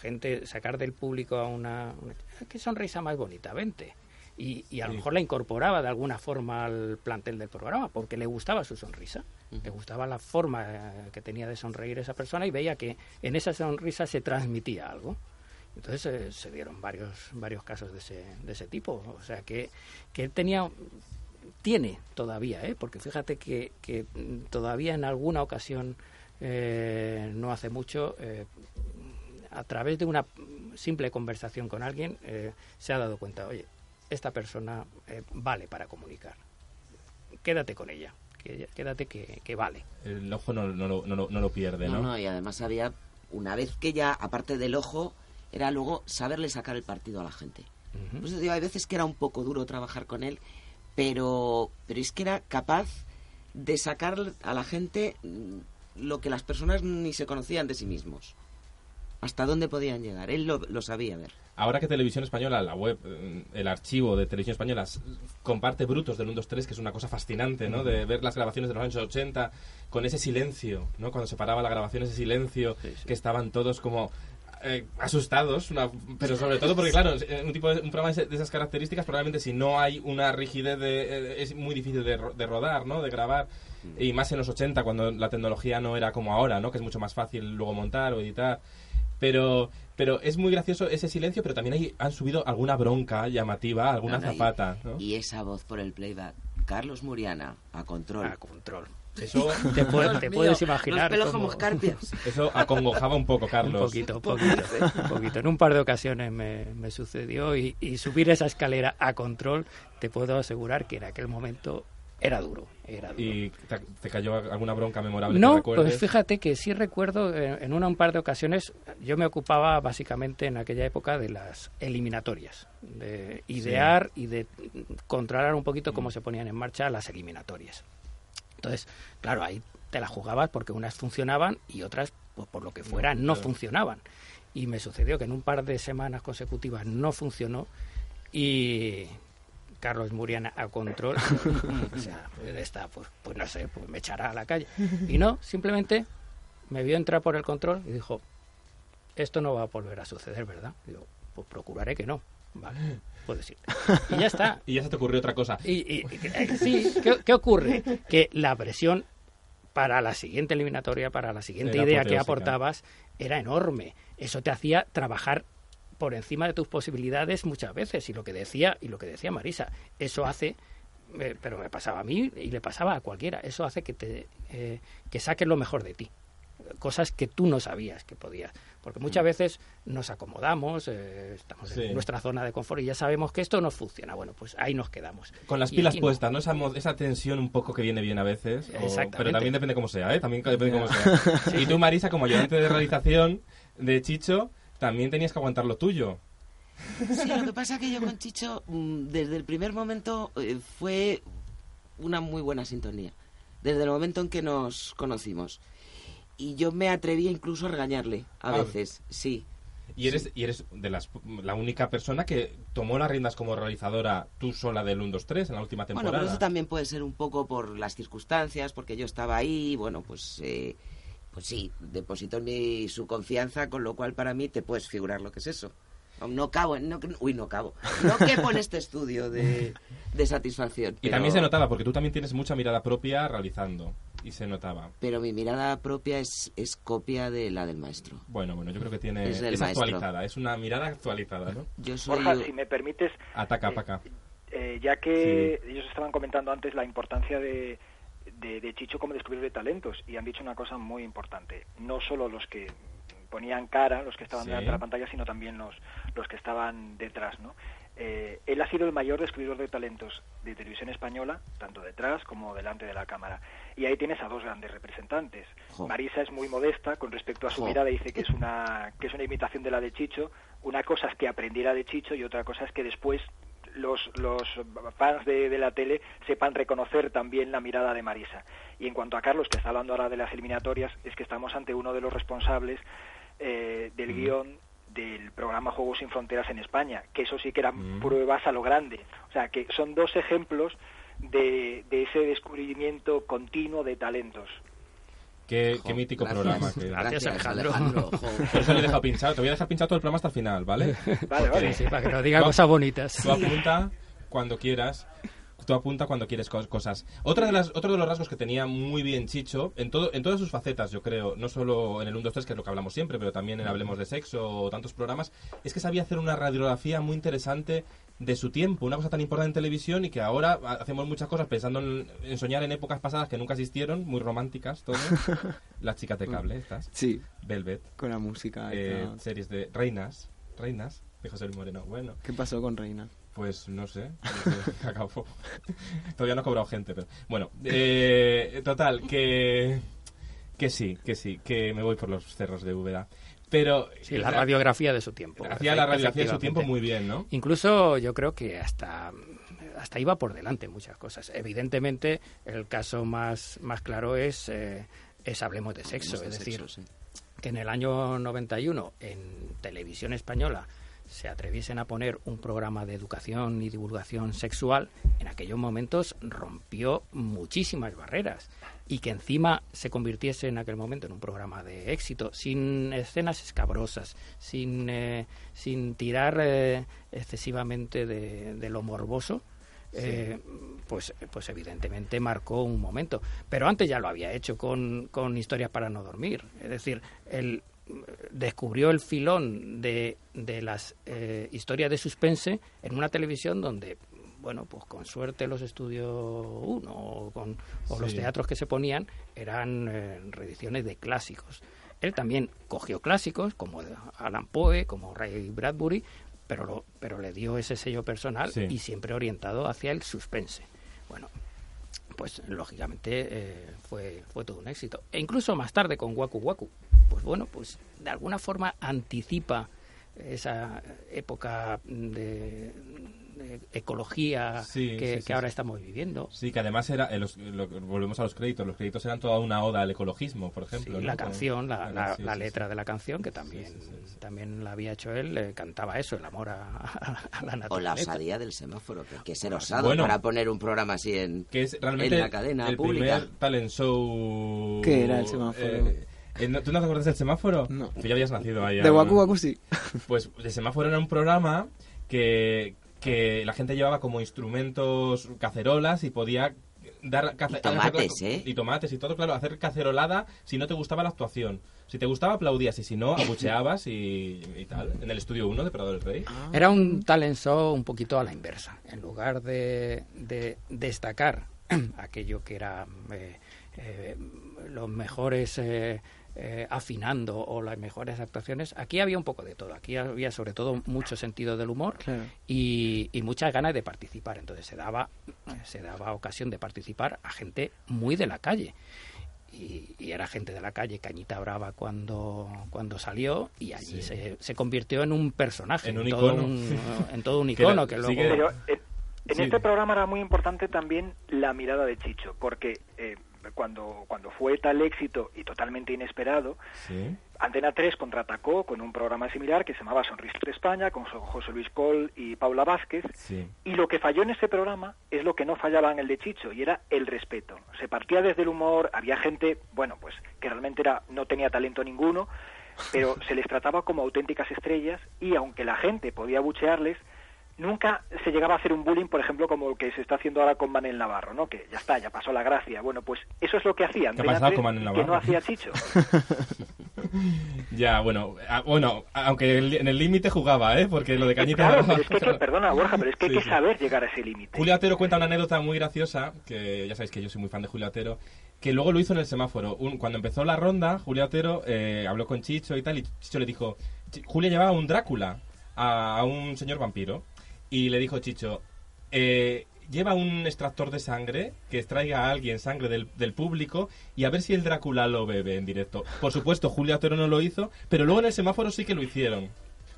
gente sacar del público a una, una qué sonrisa más bonita, vente. Y, y a lo mejor la incorporaba de alguna forma al plantel del programa porque le gustaba su sonrisa, le gustaba la forma eh, que tenía de sonreír esa persona y veía que en esa sonrisa se transmitía algo. Entonces eh, se dieron varios varios casos de ese, de ese tipo. O sea que, que él tenía tiene todavía, ¿eh? porque fíjate que, que todavía en alguna ocasión, eh, no hace mucho, eh, a través de una simple conversación con alguien, eh, se ha dado cuenta, oye, esta persona eh, vale para comunicar. Quédate con ella, que- quédate que, que vale. El ojo no, no, lo- no, lo- no lo pierde, No, ¿no? no, y además había, una vez que ya, aparte del ojo, era luego saberle sacar el partido a la gente. Por eso digo, hay veces que era un poco duro trabajar con él, pero, pero es que era capaz de sacar a la gente mm, lo que las personas ni se conocían de sí mismos. Hasta dónde podían llegar. Él lo, lo sabía ver. Ahora que Televisión Española, la web, eh, el archivo de Televisión Española comparte brutos del 1, 2, 3, que es una cosa fascinante, ¿no? De ver las grabaciones de los años 80 con ese silencio, ¿no? Cuando se paraba la grabación, ese silencio, Sí, sí. que estaban todos como eh, asustados, una- pero sobre todo porque, claro, eh, un, tipo de, un programa de esas características, probablemente si no hay una rigidez, de, eh, es muy difícil de, ro- de rodar, ¿no? De grabar. Y más en los 80, cuando la tecnología no era como ahora, ¿no? Que es mucho más fácil luego montar o editar. Pero, pero es muy gracioso ese silencio, pero también hay, han subido alguna bronca llamativa, alguna No, no, y- zapata, ¿no? Y esa voz por el playback. Carlos Muriana, a control. A control. Eso, Te, puedes- te puedes imaginar. Los pelos cómo- como escarpias. eso acongojaba un poco, Un Carlos. poquito, un poquito, un poquito. En un par de ocasiones me, me sucedió y, y subir esa escalera a control, te puedo asegurar que en aquel momento era duro. Era duro. ¿Y te, te cayó alguna bronca memorable No, pues fíjate que sí recuerdo eh, en una un par de ocasiones, yo me ocupaba básicamente en aquella época de las eliminatorias, de idear y de controlar un poquito cómo se ponían en marcha las eliminatorias. Entonces, claro, ahí te la jugabas porque unas funcionaban y otras, pues por lo que fuera, no funcionaban. Y me sucedió que en un par de semanas consecutivas no funcionó y Carlos Muriana a control, o sea, está, pues, pues no sé, pues me echará a la calle. Y no, simplemente me vio entrar por el control y dijo, esto no va a volver a suceder, ¿verdad? Digo, pues procuraré que no. Vale, puedes ir. Y ya está. Y ya se te ocurrió otra cosa. Y, y- eh, sí, ¿qué, qué ocurre? Que la presión para la siguiente eliminatoria, para la siguiente Era idea que aportabas, era enorme. Eso te hacía trabajar por encima de tus posibilidades muchas veces. Y lo que decía, y lo que decía Marisa, eso hace, eh, pero me pasaba a mí y le pasaba a cualquiera, eso hace que te eh, que saques lo mejor de ti. Cosas que tú no sabías que podías. Porque muchas veces nos acomodamos, eh, estamos Mm. Sí. en nuestra zona de confort y ya sabemos que esto no funciona. Bueno, pues ahí nos quedamos. Con las Y pilas puestas, ¿no? Esa, mo- esa tensión un poco que viene bien a veces. o- Exactamente. pero también depende cómo sea, ¿eh? También depende cómo sea. Y tú, Marisa, como ayudante de realización de Chicho, también tenías que aguantar lo tuyo. Sí, lo que pasa es que yo con Chicho, mm, desde el primer momento, eh, fue una muy buena sintonía. Desde el momento en que nos conocimos. Y yo me atrevía incluso a regañarle, a Ah. veces, sí. Y eres, y eres de las, la única persona que tomó las riendas como realizadora tú sola del 1, 2, 3 en la última Bueno, temporada. pero eso también puede ser un poco por las circunstancias, porque yo estaba ahí, y bueno, pues, eh, pues sí, depositó en mí su confianza, con lo cual para mí te puedes figurar lo que es eso. No, no cabo, no, uy, no cabo. No quepo en este estudio de, de satisfacción. Y pero- también se notaba, porque tú también tienes mucha mirada propia realizando. Y se notaba. Pero mi mirada propia es, es copia de la del maestro. Bueno, bueno, yo creo que tiene. Es Es, del maestro. actualizada, es una mirada actualizada, ¿no? Yo soy... Borja, si me permites, Ataca, ataca. eh, ya que ellos estaban comentando antes la importancia de, de, de Chicho como descubridor de talentos y han dicho una cosa muy importante. No solo los que ponían cara, los que estaban Sí. delante de la pantalla, sino también los, los que estaban detrás, ¿no? Eh, él ha sido el mayor descubridor de talentos de televisión española, tanto detrás como delante de la cámara. Y ahí tienes a dos grandes representantes. Jo. Marisa es muy modesta con respecto a su Jo. mirada, dice que es una que es una imitación de la de Chicho. Una cosa es que aprendiera de Chicho y otra cosa es que después los, los fans de, de la tele sepan reconocer también la mirada de Marisa. Y en cuanto a Carlos, que está hablando ahora de las eliminatorias, es que estamos ante uno de los responsables eh, del guion del programa Juegos sin Fronteras en España, que eso sí que eran Mm. pruebas a lo grande. O sea, que son dos ejemplos de, de ese descubrimiento continuo de talentos. Qué, Jo, qué mítico gracias. programa. que- Gracias, Alejandro. Por eso le he dejado pinchado. Te voy a dejar pinchado todo el programa hasta el final, ¿vale? Vale, vale. Sí, sí, para que nos diga Va- cosas bonitas. Tú apunta cuando quieras. Tú apunta cuando quieres cos- cosas. Otra de las, otro de los rasgos que tenía muy bien Chicho, en, todo, en todas sus facetas, yo creo, no solo en el 1, 2, 3, que es lo que hablamos siempre, pero también en Hablemos de Sexo o tantos programas, es que sabía hacer una radiografía muy interesante de su tiempo, una cosa tan importante en televisión y que ahora hacemos muchas cosas pensando en, en soñar en épocas pasadas que nunca existieron, muy románticas todo. Las chicas de cable, estas. Sí, Velvet. con la música. eh, series de Reinas. Reinas, de José Luis Moreno. Bueno. ¿Qué pasó con Reina? Pues no sé, no sé, acabó. Todavía no ha cobrado gente, pero bueno, eh, total, que que sí, que sí, que me voy por los cerros de Úbeda. Pero Sí, la radiografía de su tiempo. hacía la radiografía de su tiempo muy bien, ¿no? Incluso yo creo que hasta, hasta iba por delante muchas cosas. Evidentemente, el caso más, más claro es, eh, es Hablemos de Sexo. Hablemos es de decir, sí. que en el año 91 en televisión española se atreviesen a poner un programa de educación y divulgación sexual, en aquellos momentos rompió muchísimas barreras y que encima se convirtiese en aquel momento en un programa de éxito, sin escenas escabrosas, sin, eh, sin tirar eh, excesivamente de, de lo morboso, eh, pues, pues evidentemente marcó un momento. Pero antes ya lo había hecho con, con Historias para no dormir. Es decir, él descubrió el filón de, de las eh, historias de suspense en una televisión donde, bueno, pues con suerte los estudios 1 o, con, o los teatros que se ponían eran eh, reediciones de clásicos. Él también cogió clásicos como Alan Poe, como Ray Bradbury, pero, lo- pero le dio ese sello personal Sí. y siempre orientado hacia el suspense. Bueno, pues lógicamente eh, fue, fue todo un éxito. E incluso más tarde con Waku Waku, pues bueno, pues de alguna forma anticipa esa época de, ecología Sí, que, sí, sí, que ahora sí. estamos viviendo. Sí, que además era, eh, los- lo- volvemos a los créditos, los créditos eran toda una oda al ecologismo, por Sí, ejemplo. ¿no? la canción, la, la- la letra sí. de la canción, que también, también la había hecho él, eh, cantaba eso, el amor a, a la naturaleza. O la osadía del semáforo, que que ser osado Bueno. para poner un programa así en, que es realmente en la cadena el pública. primer talent show. ¿Qué era el semáforo? Eh, eh, ¿no- ¿Tú no te acuerdas del semáforo? No. Tú ya habías nacido ahí. De. Waku Waku sí. Pues el semáforo era un programa que, que la gente llevaba como instrumentos, cacerolas y podía dar Y tomates, ¿eh? Y tomates y todo, claro, hacer cacerolada si no te gustaba la actuación. Si te gustaba aplaudías y si no abucheabas y, y tal. En el estudio 1 de Prado del Rey. Era un talent show un poquito a la inversa. En lugar de, de destacar aquello que era eh, eh, los mejores eh, eh, afinando o las mejores actuaciones, aquí había un poco de todo. Aquí había sobre todo mucho sentido del humor Claro. y, y muchas ganas de participar. Entonces se daba, se daba ocasión de participar a gente muy de la calle. Y, y era gente de la calle, Cañita Brava cuando, cuando salió, y allí se, se convirtió en un personaje, En un todo icono. un- en todo un Que era- icono que, luego... Pero en, en Sí. este programa era muy importante también la mirada de Chicho, porque eh, cuando, cuando fue tal éxito y totalmente inesperado, Sí. Antena 3 contraatacó con un programa similar que se llamaba Sonrisa de España, con Jo- José Luis Pol y Paula Vázquez, Sí. y lo que falló en ese programa es lo que no fallaba en el de Chicho, y era el respeto. Se partía desde el humor, había gente, bueno, pues que realmente era, no tenía talento ninguno, pero se les trataba como auténticas estrellas, y aunque la gente podía buchearles, nunca se llegaba a hacer un bullying, por ejemplo, como el que se está haciendo ahora con Manel Navarro, ¿no? Que ya está, ya pasó la gracia. Bueno, pues eso es lo que hacía ¿Qué ha Antena pasado 3, con Manel que no hacía Chicho. Ya, bueno, ah, bueno, aunque en el límite jugaba, ¿eh? Porque lo de Cañita Claro, pero es que, hay que- perdona, Borja, pero es que hay Sí, que sí. saber llegar a ese límite. Julio Atero cuenta una anécdota muy graciosa, que ya sabéis que yo soy muy fan de Julio Atero, que luego lo hizo en el semáforo. Un- cuando empezó la ronda, Julio Atero eh, habló con Chicho y tal, y Chicho le dijo, Julio llevaba un Drácula a, a un señor vampiro, y le dijo Chicho, eh, lleva un extractor de sangre que extraiga a alguien sangre del, del público y a ver si el Drácula lo bebe en directo. Por supuesto, Julio Atero no lo hizo, pero luego en el semáforo sí que lo hicieron.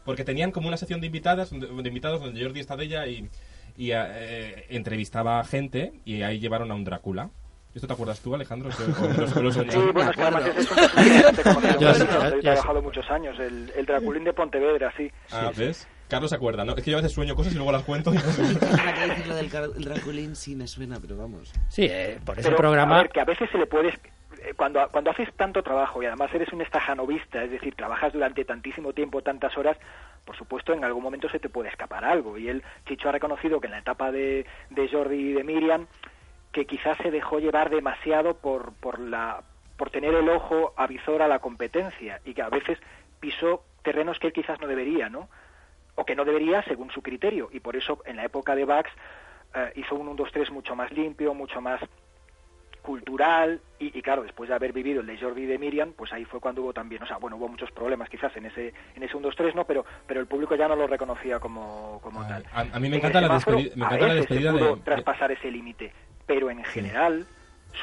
Porque tenían como una sección de invitadas, de, de invitados donde Jordi Estadella y, y eh, entrevistaba a gente y ahí llevaron a un Drácula. ¿Esto te acuerdas tú, Alejandro? ¿O los- o los- Sí, bueno, es que además es un personaje ya- he trabajado muchos años, el, el Draculín de Pontevedra, sí. Ah, ¿ves? Carlos se acuerda, ¿no? Es que yo a veces sueño cosas y luego las cuento. y no sé. Ahora que decir lo del el Draculín sí me suena, pero vamos. Sí, eh, por ese Pero, programa... a ver, que a veces se le puedes... eh, Cuando, cuando haces tanto trabajo y además eres un estajanovista, es decir, trabajas durante tantísimo tiempo, tantas horas, por supuesto en algún momento se te puede escapar algo. Y él, Chicho, ha reconocido que en la etapa de, de Jordi y de Miriam, que quizás se dejó llevar demasiado por, por, la, por tener el ojo avizor a la competencia y que a veces pisó terrenos que él quizás no debería, ¿no? O que no debería según su criterio. Y por eso en la época de Bax eh, hizo un 1-2-3 mucho más limpio, mucho más cultural y, y, claro, después de haber vivido el de Jordi y de Miriam, pues ahí fue cuando hubo también, o sea, bueno, hubo muchos problemas quizás en ese en ese 1-2-3, ¿no? Pero pero el público ya no lo reconocía como, como tal. a- a mí me En encanta la semáforo, despedida- me a encanta la veces se despedida pudo de- traspasar ese límite, pero en general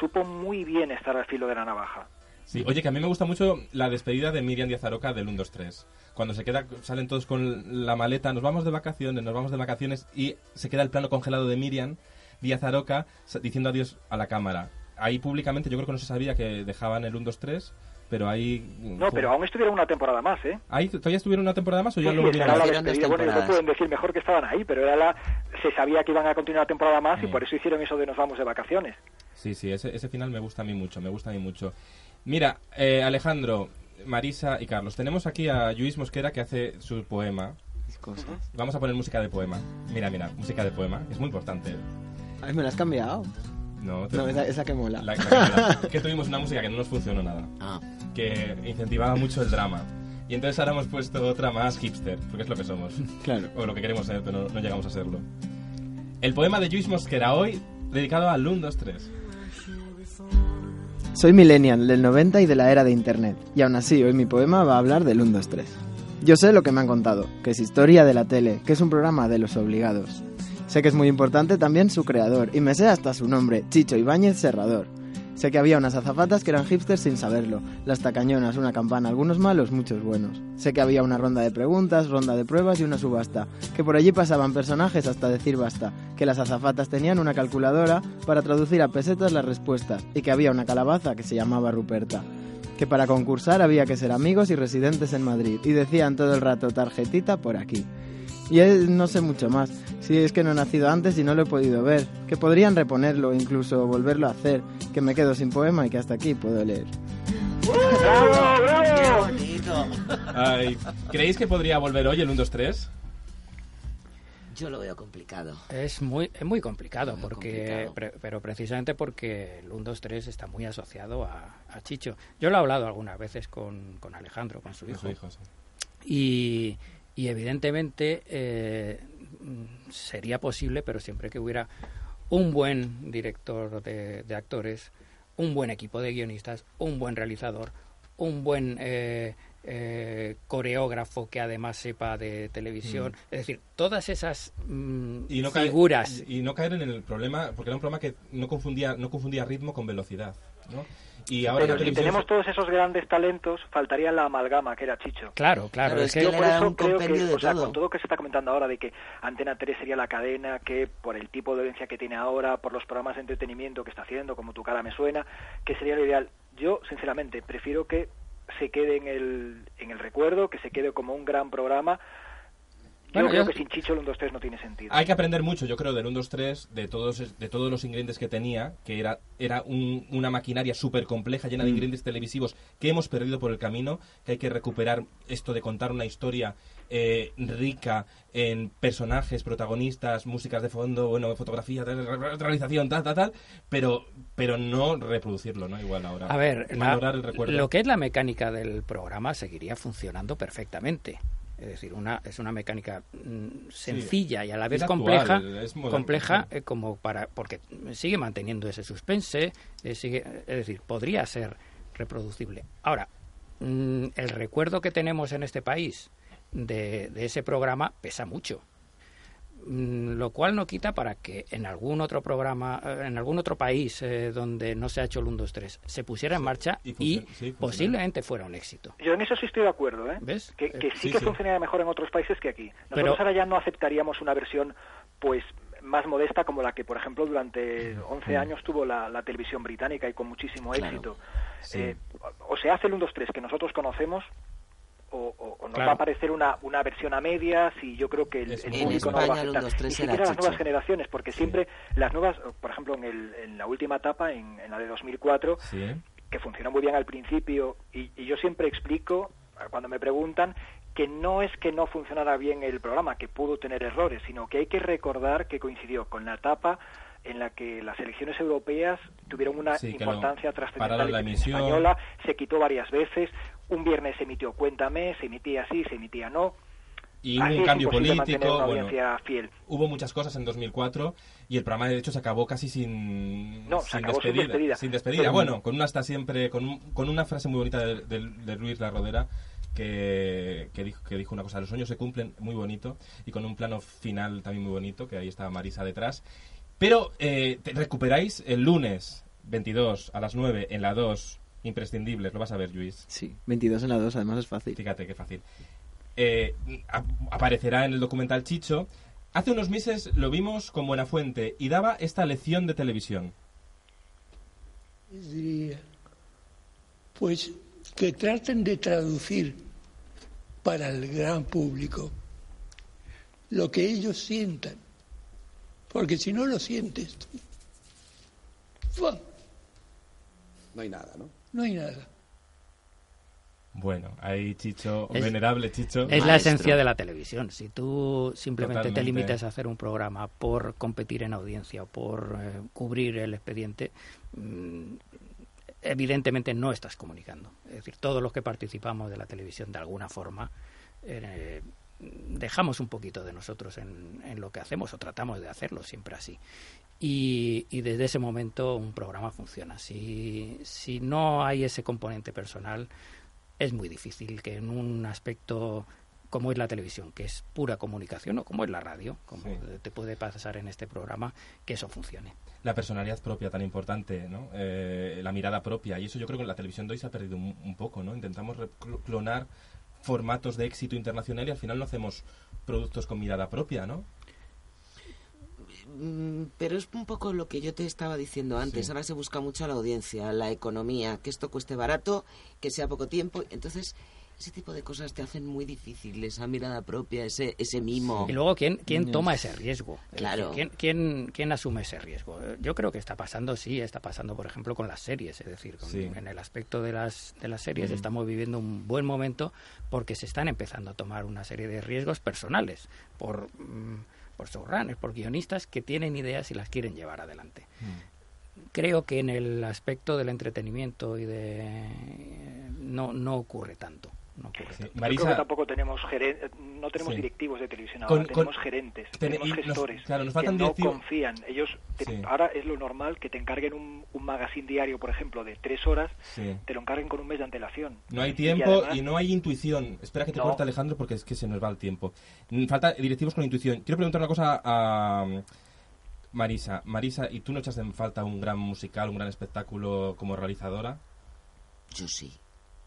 supo muy bien estar al filo de la navaja. Sí, oye, que a mí me gusta mucho la despedida de Miriam Díaz Aroca del 1, 2, 3. Cuando se queda, salen todos con la maleta, nos vamos de vacaciones, nos vamos de vacaciones y se queda el plano congelado de Miriam Díaz Aroca diciendo adiós a la cámara. Ahí públicamente yo creo que no se sabía que dejaban el 1, 2, 3, pero ahí... No, pero aún estuvieron una temporada más, ¿eh? ¿Ahí todavía estuvieron una temporada más o ya Sí, lo sí, volvieron a la despedida. Bueno, no pueden decir mejor que estaban ahí, pero era la, se sabía que iban a continuar la temporada más y Mm. por eso hicieron eso de nos vamos de vacaciones. Sí, sí, ese, ese final me gusta a mí mucho, me gusta a mí mucho. Mira, eh, Alejandro, Marisa y Carlos, tenemos aquí a Luis Mosquera que hace su poema. Cosas. Vamos a poner música de poema. Mira, mira, música de poema. Es muy importante. Ay, me la has cambiado. No, te- No, esa, esa que mola. la- la que, la- que tuvimos una música que no nos funcionó nada, Ah, que incentivaba mucho el drama. Y entonces ahora hemos puesto otra más hipster, porque es lo que somos. Claro. O lo que queremos ser, pero no, no llegamos a serlo. El poema de Luis Mosquera hoy, dedicado al 1, 2, 3. Soy millennial del 90 y de la era de internet, y aún así hoy mi poema va a hablar del 1, 2, 3. Yo sé lo que me han contado, que es historia de la tele, que es un programa de los obligados. Sé que es muy importante también su creador, y me sé hasta su nombre, Chicho Ibáñez Serrador. Sé que había unas azafatas que eran hipsters sin saberlo, las tacañonas, una campana, algunos malos, muchos buenos. Sé que había una ronda de preguntas, ronda de pruebas y una subasta, que por allí pasaban personajes hasta decir basta, que las azafatas tenían una calculadora para traducir a pesetas las respuestas. Y que había una calabaza que se llamaba Ruperta. Que para concursar había que ser amigos y residentes en Madrid, y decían todo el rato tarjetita por aquí. Y él no sé mucho más, si es que no he nacido antes y no lo he podido ver, que podrían reponerlo, incluso volverlo a hacer, que me quedo sin poema y que hasta aquí puedo leer. ¡Bravo, bravo! ¡Qué bonito! Ay, ¿Creéis que podría volver hoy el 1, 2, 3? Yo lo veo complicado. Es muy, es muy complicado, Muy porque, complicado. pre- pero precisamente porque el 1, 2, 3 está muy asociado a, a Chicho. Yo lo he hablado algunas veces con, con Alejandro, con su hijo. Su hijo, sí. Y, y evidentemente eh, mm, sería posible, pero siempre que hubiera un buen director de, de actores, un buen equipo de guionistas, un buen realizador, un buen eh, eh, coreógrafo que además sepa de televisión. Es decir, todas esas mm, Y no, caer, figuras. y no caer en el problema, porque era un problema que no confundía, no confundía ritmo con velocidad. ¿no? Y ahora Pero si tenemos todos esos grandes talentos, faltaría la amalgama, que era Chicho. Claro, claro. Es que Yo por eso creo que, o sea, todo. con todo lo que se está comentando ahora de que Antena 3 sería la cadena que, por el tipo de audiencia que tiene ahora, por los programas de entretenimiento que está haciendo, como Tu cara me suena, que sería lo ideal. Yo, sinceramente, prefiero que se quede en el, en el recuerdo, que se quede como un gran programa. Yo Bueno, creo que sin Chicho el 1, 2, 3 no tiene sentido. Hay que aprender mucho, yo creo, del 1, 2, 3, de todos, de todos los ingredientes que tenía, que era, era un- una maquinaria súper compleja, llena de ingredientes televisivos que hemos perdido por el camino, que hay que recuperar esto de contar una historia eh, rica en personajes, protagonistas, músicas de fondo, bueno, fotografía, realización, tal, tal, tal, pero, pero no reproducirlo, ¿no? Igual ahora. A ver, la- Valorar el recuerdo. lo que es la mecánica del programa seguiría funcionando perfectamente. Es decir, una, es una mecánica mm, sencilla y a la vez compleja, actual, compleja eh, como para porque sigue manteniendo ese suspense, eh, sigue, es decir, podría ser reproducible. Ahora, mm, el recuerdo que tenemos en este país de, de ese programa pesa mucho. Mm, lo cual no quita para que en algún otro programa, eh, en algún otro país eh, donde no se ha hecho el 1, 2, 3, se pusiera en marcha y sí, posiblemente fuera un éxito. Yo en eso sí estoy de acuerdo, ¿eh? ¿Ves? Que, que Eh, sí, sí, que sí. funcionaría mejor en otros países que aquí. Nosotros Pero- ahora ya no aceptaríamos una versión, pues, más modesta como la que, por ejemplo, durante 11 años tuvo la, la televisión británica y con muchísimo Claro. éxito. Sí. Eh, o o se hace el 1, 2, 3 que nosotros conocemos, o, o- o nos Claro. va a aparecer una, una versión a medias y yo creo que el, público no va a España el 1, aceptar. 2, 3 Ni era siquiera las nuevas generaciones, porque siempre las nuevas, por ejemplo, en, el, en la última etapa, en, en la de 2004, Sí. que funcionó muy bien al principio y, y yo siempre explico eh, cuando me preguntan que no es que no funcionara bien el programa, que pudo tener errores, sino que hay que recordar que coincidió con la etapa en la que las elecciones europeas tuvieron una Sí, importancia trascendental la emisión. española, se quitó varias veces, un viernes se emitió Cuéntame, se emitía así, se emitía no. Y hubo Así un cambio político, bueno, fiel. hubo muchas cosas en 2004 y el programa de hecho se acabó casi sin No, se acabó sin despedida. sin despedida. Pero- bueno con una hasta siempre con, con una frase muy bonita de, de- de Luis La Rodera que, que dijo que dijo una cosa los sueños se cumplen muy bonito y con un plano final también muy bonito que ahí estaba Marisa detrás pero eh, te recuperáis el lunes 22 a las 9 en la 2 imprescindibles lo vas a ver Luis Sí, 22 en la 2, además es fácil. Fíjate qué fácil. Eh, aparecerá en el documental Chicho. Hace unos meses lo vimos con Buena Fuente y daba esta lección de televisión. diría, pues que traten de traducir para el gran público lo que ellos sientan, porque si no lo sientes, ¡fua! No hay nada, ¿no? No hay nada. Bueno, ahí Chicho, Es- venerable Chicho. Es la esencia de la televisión. Si tú simplemente Totalmente. te limitas a hacer un programa por competir en audiencia o por eh, cubrir el expediente, mm, evidentemente no estás comunicando. Es decir, todos los que participamos de la televisión de alguna forma eh, dejamos un poquito de nosotros en, en lo que hacemos o tratamos de hacerlo siempre así. Y, y desde ese momento un programa funciona. Si, si no hay ese componente personal, es muy difícil que en un aspecto como es la televisión, que es pura comunicación, o como es la radio, como te puede pasar en este programa, que eso funcione. La personalidad propia tan importante, ¿no? Eh, la mirada propia, y eso yo creo que en la televisión de hoy se ha perdido un, un poco, ¿no? Intentamos clonar formatos de éxito internacional y al final no hacemos productos con mirada propia, ¿no? Mm, pero es un poco lo que yo te estaba diciendo antes. Ahora se busca mucho la audiencia, la economía, que esto cueste barato, que sea poco tiempo. Entonces, ese tipo de cosas te hacen muy difícil, esa mirada propia, ese, ese mimo. Y luego, ¿quién, quién toma ese riesgo? Claro. ¿Quién, quién, quién asume ese riesgo? Yo creo que está pasando, sí, está pasando, por ejemplo, con las series. Es decir, en el aspecto de las, de las series estamos viviendo un buen momento porque se están empezando a tomar una serie de riesgos personales por... Mm, por showrunners, por guionistas que tienen ideas y las quieren llevar adelante. Mm. Creo que en el aspecto del entretenimiento y de no no ocurre tanto. No creo que tampoco tenemos no tenemos directivos de televisión ahora, tenemos gerentes, tenemos gestores que no confían. Ellos ahora es lo normal que te encarguen un, un magazine diario, por ejemplo, de tres horas, te lo encarguen con un mes de antelación. No hay tiempo y, no hay intuición. Espera que te corte Alejandro porque es que se nos va el tiempo. Mm, falta directivos con intuición. Quiero preguntar una cosa a mm, Marisa. Marisa, ¿y tú no echas en falta un gran musical, un gran espectáculo como realizadora? Yo sí.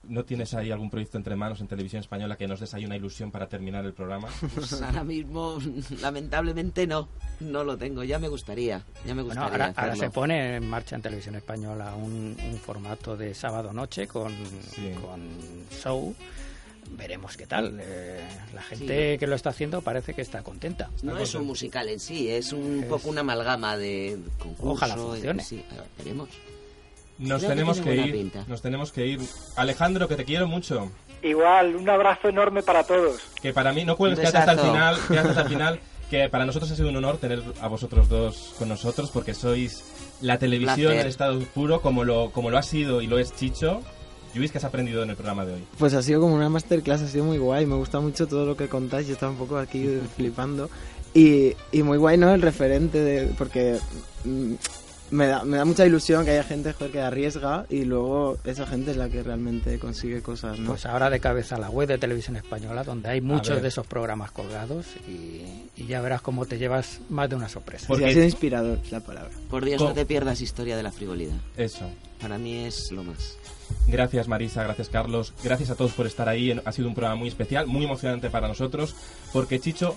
¿No tienes ahí algún proyecto entre manos en televisión española que nos des ahí una ilusión para terminar el programa? Pues ahora mismo, lamentablemente no, no lo tengo. Ya me gustaría, ya me gustaría ahora, se pone en marcha en televisión española un, formato de sábado noche con, con show veremos qué tal. Eh, la gente que lo está haciendo parece que está contenta. no es un musical en sí, es un poco una amalgama de concurso. Ojalá funcione. Sí, veremos. Nos tenemos que, ir. Nos tenemos que ir. Alejandro, que te quiero mucho. Igual, un abrazo enorme para todos. Que para mí, no cuelgues, quédate hasta el final, hasta el final. Que para nosotros ha sido un honor tener a vosotros dos con nosotros porque sois la televisión en estado puro como lo, como lo ha sido y lo es Chicho. Luis, ¿qué has aprendido en el programa de hoy? Pues ha sido como una masterclass, ha sido muy guay. Me gusta mucho todo lo que contáis. Yo estaba un poco aquí flipando. Y, y muy guay, ¿no? El referente de. Porque mm, me da, me da mucha ilusión que haya gente que arriesga y luego esa gente es la que realmente consigue cosas, ¿no? Pues ahora de cabeza la web de Televisión Española, donde hay muchos de esos programas colgados y, ya verás cómo te llevas más de una sorpresa. Porque ha sido inspirador la palabra. Por Dios, no te pierdas historia de la frivolidad. Eso. Para mí es lo más. Gracias Marisa, gracias Carlos, gracias a todos por estar ahí. Ha sido un programa muy especial, muy emocionante para nosotros, porque Chicho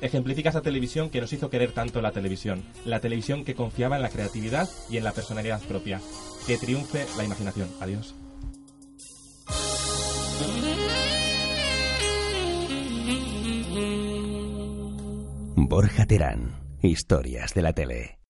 ejemplifica esa televisión que nos hizo querer tanto la televisión, la televisión que confiaba en la creatividad y en la personalidad propia. Que triunfe la imaginación. Adiós. Borja Terán, historias de la tele.